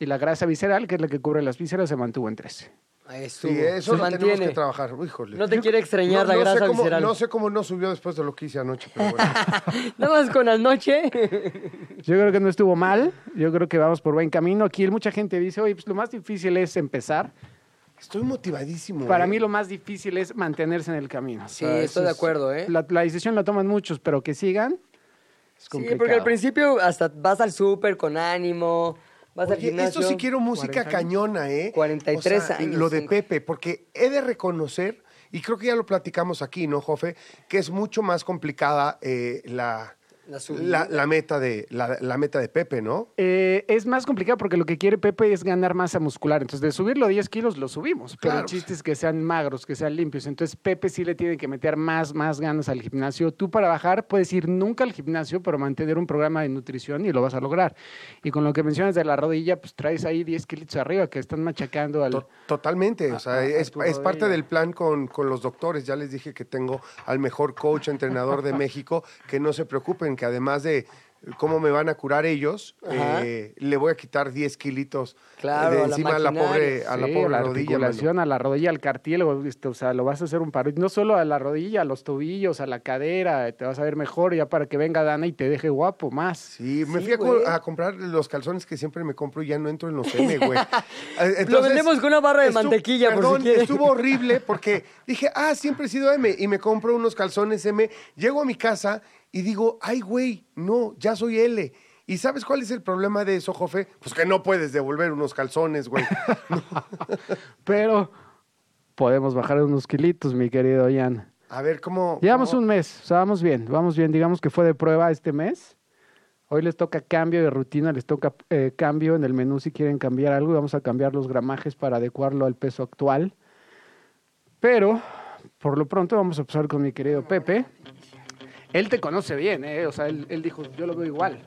y la grasa visceral, que es la que cubre las vísceras, se mantuvo en 13. Ahí Sí, estuvo. eso Se lo tenemos mantiene. que trabajar. Híjole. No te quiere extrañar la sé grasa cómo, visceral. No sé cómo no subió después de lo que hice anoche, pero bueno. Nada más con anoche. Yo creo que no estuvo mal, yo creo que vamos por buen camino. Aquí mucha gente dice, oye, pues lo más difícil es empezar. Estoy motivadísimo. Para ¿eh? mí lo más difícil es mantenerse en el camino. O Sí, sea, estoy de acuerdo, ¿eh? La, la decisión la toman muchos, pero que sigan es Sí, complicado. porque al principio hasta vas al súper con ánimo, vas al Oye, gimnasio. esto sí quiero música 40 años. cañona, ¿eh? 43 O sea, años, Lo de sí. Pepe, porque he de reconocer, y creo que ya lo platicamos aquí, ¿no, Jofe? Que es mucho más complicada eh, la, La subida. la, la meta de, la, la meta de Pepe, ¿no? Eh, es más complicado porque lo que quiere Pepe es ganar masa muscular. Entonces, de subirlo 10 kilos, lo subimos. Pero Claro. el chiste es que sean magros, que sean limpios. Entonces, Pepe sí le tiene que meter más, más ganas al gimnasio. Tú para bajar puedes ir nunca al gimnasio, pero mantener un programa de nutrición y lo vas a lograr. Y con lo que mencionas de la rodilla, pues traes ahí 10 kilos arriba que están machacando al... To- Totalmente, o sea, a- a es, es parte del plan con, con los doctores. Ya les dije que tengo al mejor coach, entrenador de México, que no se preocupen, que además de cómo me van a curar ellos, eh, le voy a quitar 10 kilitos Claro, de a la encima a la maquinaria. pobre, a la pobre la rodilla. mano. a la rodilla, al cartílago, este, o sea, lo vas a hacer un paro. Y No solo a la rodilla, a los tobillos, a la cadera, te vas a ver mejor ya para que venga Dana y te deje guapo más. Sí, me Sí, fui a, a comprar los calzones que siempre me compro y ya no entro en los M, güey. Eh, Lo vendemos con una barra de estu- mantequilla, por si perdón, estuvo horrible porque dije, ah, siempre he sido M y me compro unos calzones M. Llego a mi casa y digo, ay, güey, no, ya soy L. ¿Y sabes cuál es el problema de eso, Jofe? Pues que no puedes devolver unos calzones, güey. Pero podemos bajar unos kilitos, mi querido Ian. A ver, ¿cómo? Llevamos cómo- un mes, o sea, vamos bien, vamos bien. Digamos que fue de prueba este mes. Hoy les toca cambio de rutina, les toca eh, cambio en el menú si quieren cambiar algo. y Vamos a cambiar los gramajes para adecuarlo al peso actual. Pero, por lo pronto, vamos a empezar con mi querido Pepe. Él te conoce bien, ¿eh? O sea, él, él dijo, yo lo veo igual.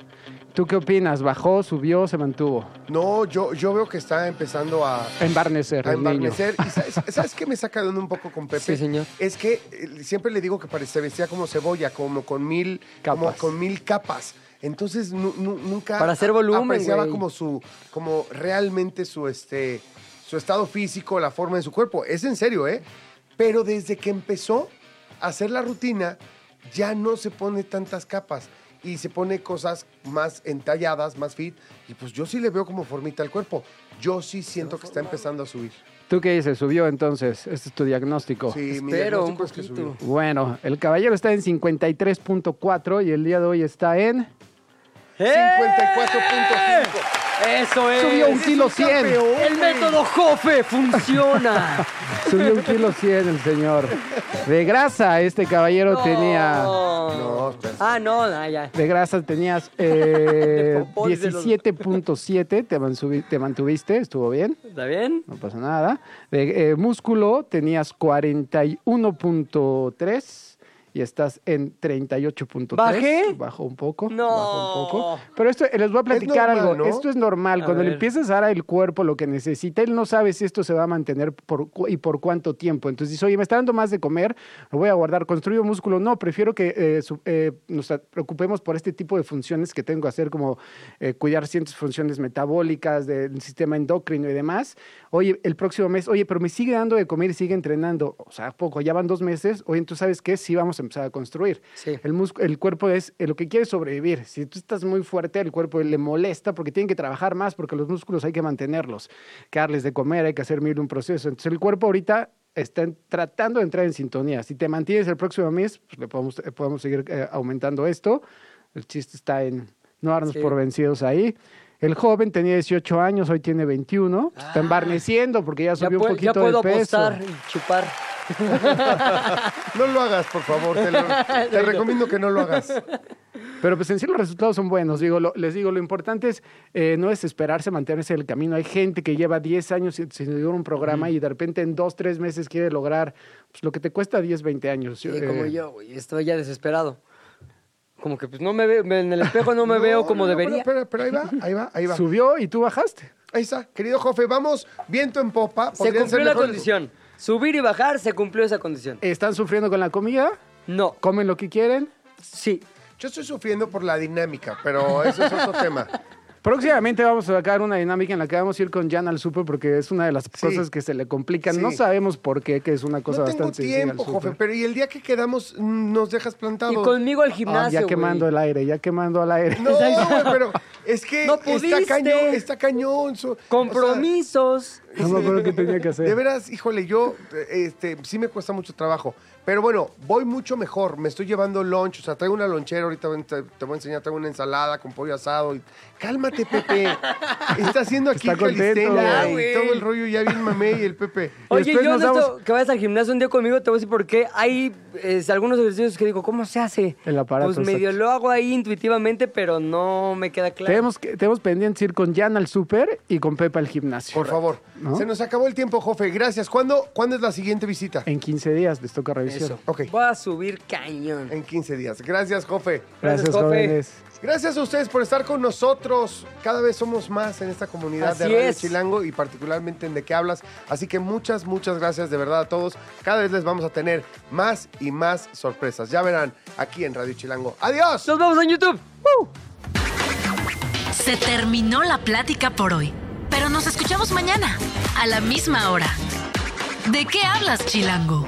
¿Tú qué opinas? ¿Bajó, subió, se mantuvo? No, yo, yo veo que está empezando a, Embarnecer, a el niño. embarnecer. ¿Y sabes, sabes qué me saca de un poco con Pepe? Sí, señor. Es que eh, siempre le digo que parece, se vestía como cebolla, como con mil como Capas. con mil capas. Entonces nu- nu- nunca Para hacer volumen, apreciaba como su, como realmente su este, su estado físico, la forma de su cuerpo. Es en serio, ¿eh? Pero desde que empezó a hacer la rutina, ya no se pone tantas capas y se pone cosas más entalladas, más fit. Y pues yo sí le veo como formita al cuerpo. Yo sí siento que está empezando a subir. ¿Tú qué dices? ¿Subió entonces? Este es tu diagnóstico. Sí, mi Espero un diagnóstico es que poquito. subió. Bueno, el caballero está en 53.4 y el día de hoy está en... 54.5. Eso es. Subió un kilo 100. El método Jofe funciona. Subió un kilo 100 el señor. De grasa, este caballero tenía... No. Ah, no, ah, ya. De grasa tenías eh, De popó, dice los- 17.7, te, mansubi- te mantuviste, estuvo bien, ¿Está bien? no pasa nada. De eh, músculo tenías 41.3 y estás en 38.3. ¿Bajé? Bajó un poco. No. Bajó un poco. Pero esto, eh, les voy a platicar normal, algo. ¿no? Esto es normal. A Cuando le ver. empiezas a dar al cuerpo lo que necesita, él no sabe si esto se va a mantener por, y por cuánto tiempo. Entonces dice, oye, me está dando más de comer, lo voy a guardar. ¿Construyo músculo? No, prefiero que eh, su- eh, nos preocupemos por este tipo de funciones que tengo que hacer, como eh, cuidar ciertas funciones metabólicas del sistema endocrino y demás. Oye, el próximo mes, oye, pero me sigue dando de comer y sigue entrenando. O sea, poco, ya van dos meses. Oye, entonces, ¿sabes qué? Sí, vamos a empezar a construir. Sí. El, el cuerpo es eh, lo que quiere sobrevivir. Si tú estás muy fuerte, el cuerpo le molesta porque tienen que trabajar más, porque los músculos hay que mantenerlos, que darles de comer, hay que hacer mil un proceso. Entonces, el cuerpo ahorita está tratando de entrar en sintonía. Si te mantienes el próximo mes, pues le podemos, eh, podemos seguir eh, aumentando esto. El chiste está en no darnos Sí. por vencidos ahí. El joven tenía 18 años, hoy tiene 21. Está embarneciendo porque ya Ya, subió pu- un ya poquito puedo de peso. apostar y chupar. No lo hagas, por favor. Te, lo- te recomiendo que no lo hagas. Pero pues en sí los resultados son buenos. Digo, lo- les digo, lo importante es eh, no desesperarse, mantenerse en el camino. Hay gente que lleva 10 años sin sin seguir un programa y de repente en 2, 3 meses quiere lograr pues, lo que te cuesta 10, 20 años. Sí, Eh, como yo, güey. Estoy ya desesperado. Como que pues no me veo, en el espejo no me veo como no, no, debería. Pero, pero- pero ahí va, ahí va, ahí va. Subió y tú bajaste. Ahí está. Querido Jofe, vamos viento en popa. Se cumplió la condición. Subir y bajar, se cumplió esa condición. ¿Están sufriendo con la comida? No, ¿Comen lo que quieren? sí. Yo estoy sufriendo por la dinámica, pero eso es otro tema. Próximamente vamos a sacar una dinámica en la que vamos a ir con Jan al súper porque es una de las Sí. cosas que se le complican. Sí. No sabemos por qué, que es una cosa no tengo bastante al tiempo. Jofe, pero y el día que quedamos mm, nos dejas plantados. Y conmigo al Ah, gimnasio, ya quemando güey. el aire, ya quemando al aire. No, güey, pero es que No está pudiste. cañón, está cañón. su- o sea, Compromisos. No me acuerdo qué tenía que hacer. De veras, híjole, yo, este, sí me cuesta mucho trabajo. Pero bueno, voy mucho mejor. Me estoy llevando lunch, o sea, traigo una lonchera, ahorita te, te voy a enseñar, traigo una ensalada con pollo asado. Y... Cálmate, Pepe. Está haciendo aquí Está contento, calistenia güey. y todo el rollo ya bien mamé y el Pepe. Oye, yo nos de esto, damos- que vayas al gimnasio un día conmigo, te voy a decir por qué. Hay eh, algunos ejercicios que digo, ¿cómo se hace? El aparato, Pues medio exacto. lo hago ahí intuitivamente, pero no me queda claro. Tenemos, que, tenemos pendientes ir con Jan al súper y con Pepa al gimnasio. Por favor. ¿No? Se nos acabó el tiempo, Jofe. Gracias. ¿Cuándo, ¿cuándo es la siguiente visita? En 15 días les toca revisión. Eso. Ok. Voy a subir cañón. En 15 días. Gracias, Jofe. Gracias, Gracias, jóvenes. Gracias a ustedes por estar con nosotros. Cada vez somos más en esta comunidad de Radio es. Chilango y particularmente en De qué hablas. Así que muchas, muchas gracias de verdad a todos. Cada vez les vamos a tener más y más sorpresas. Ya verán aquí en Radio Chilango. ¡Adiós! Nos vemos en YouTube. Se terminó la plática por hoy, pero nos escuchamos mañana, a la misma hora. ¿De qué hablas, Chilango?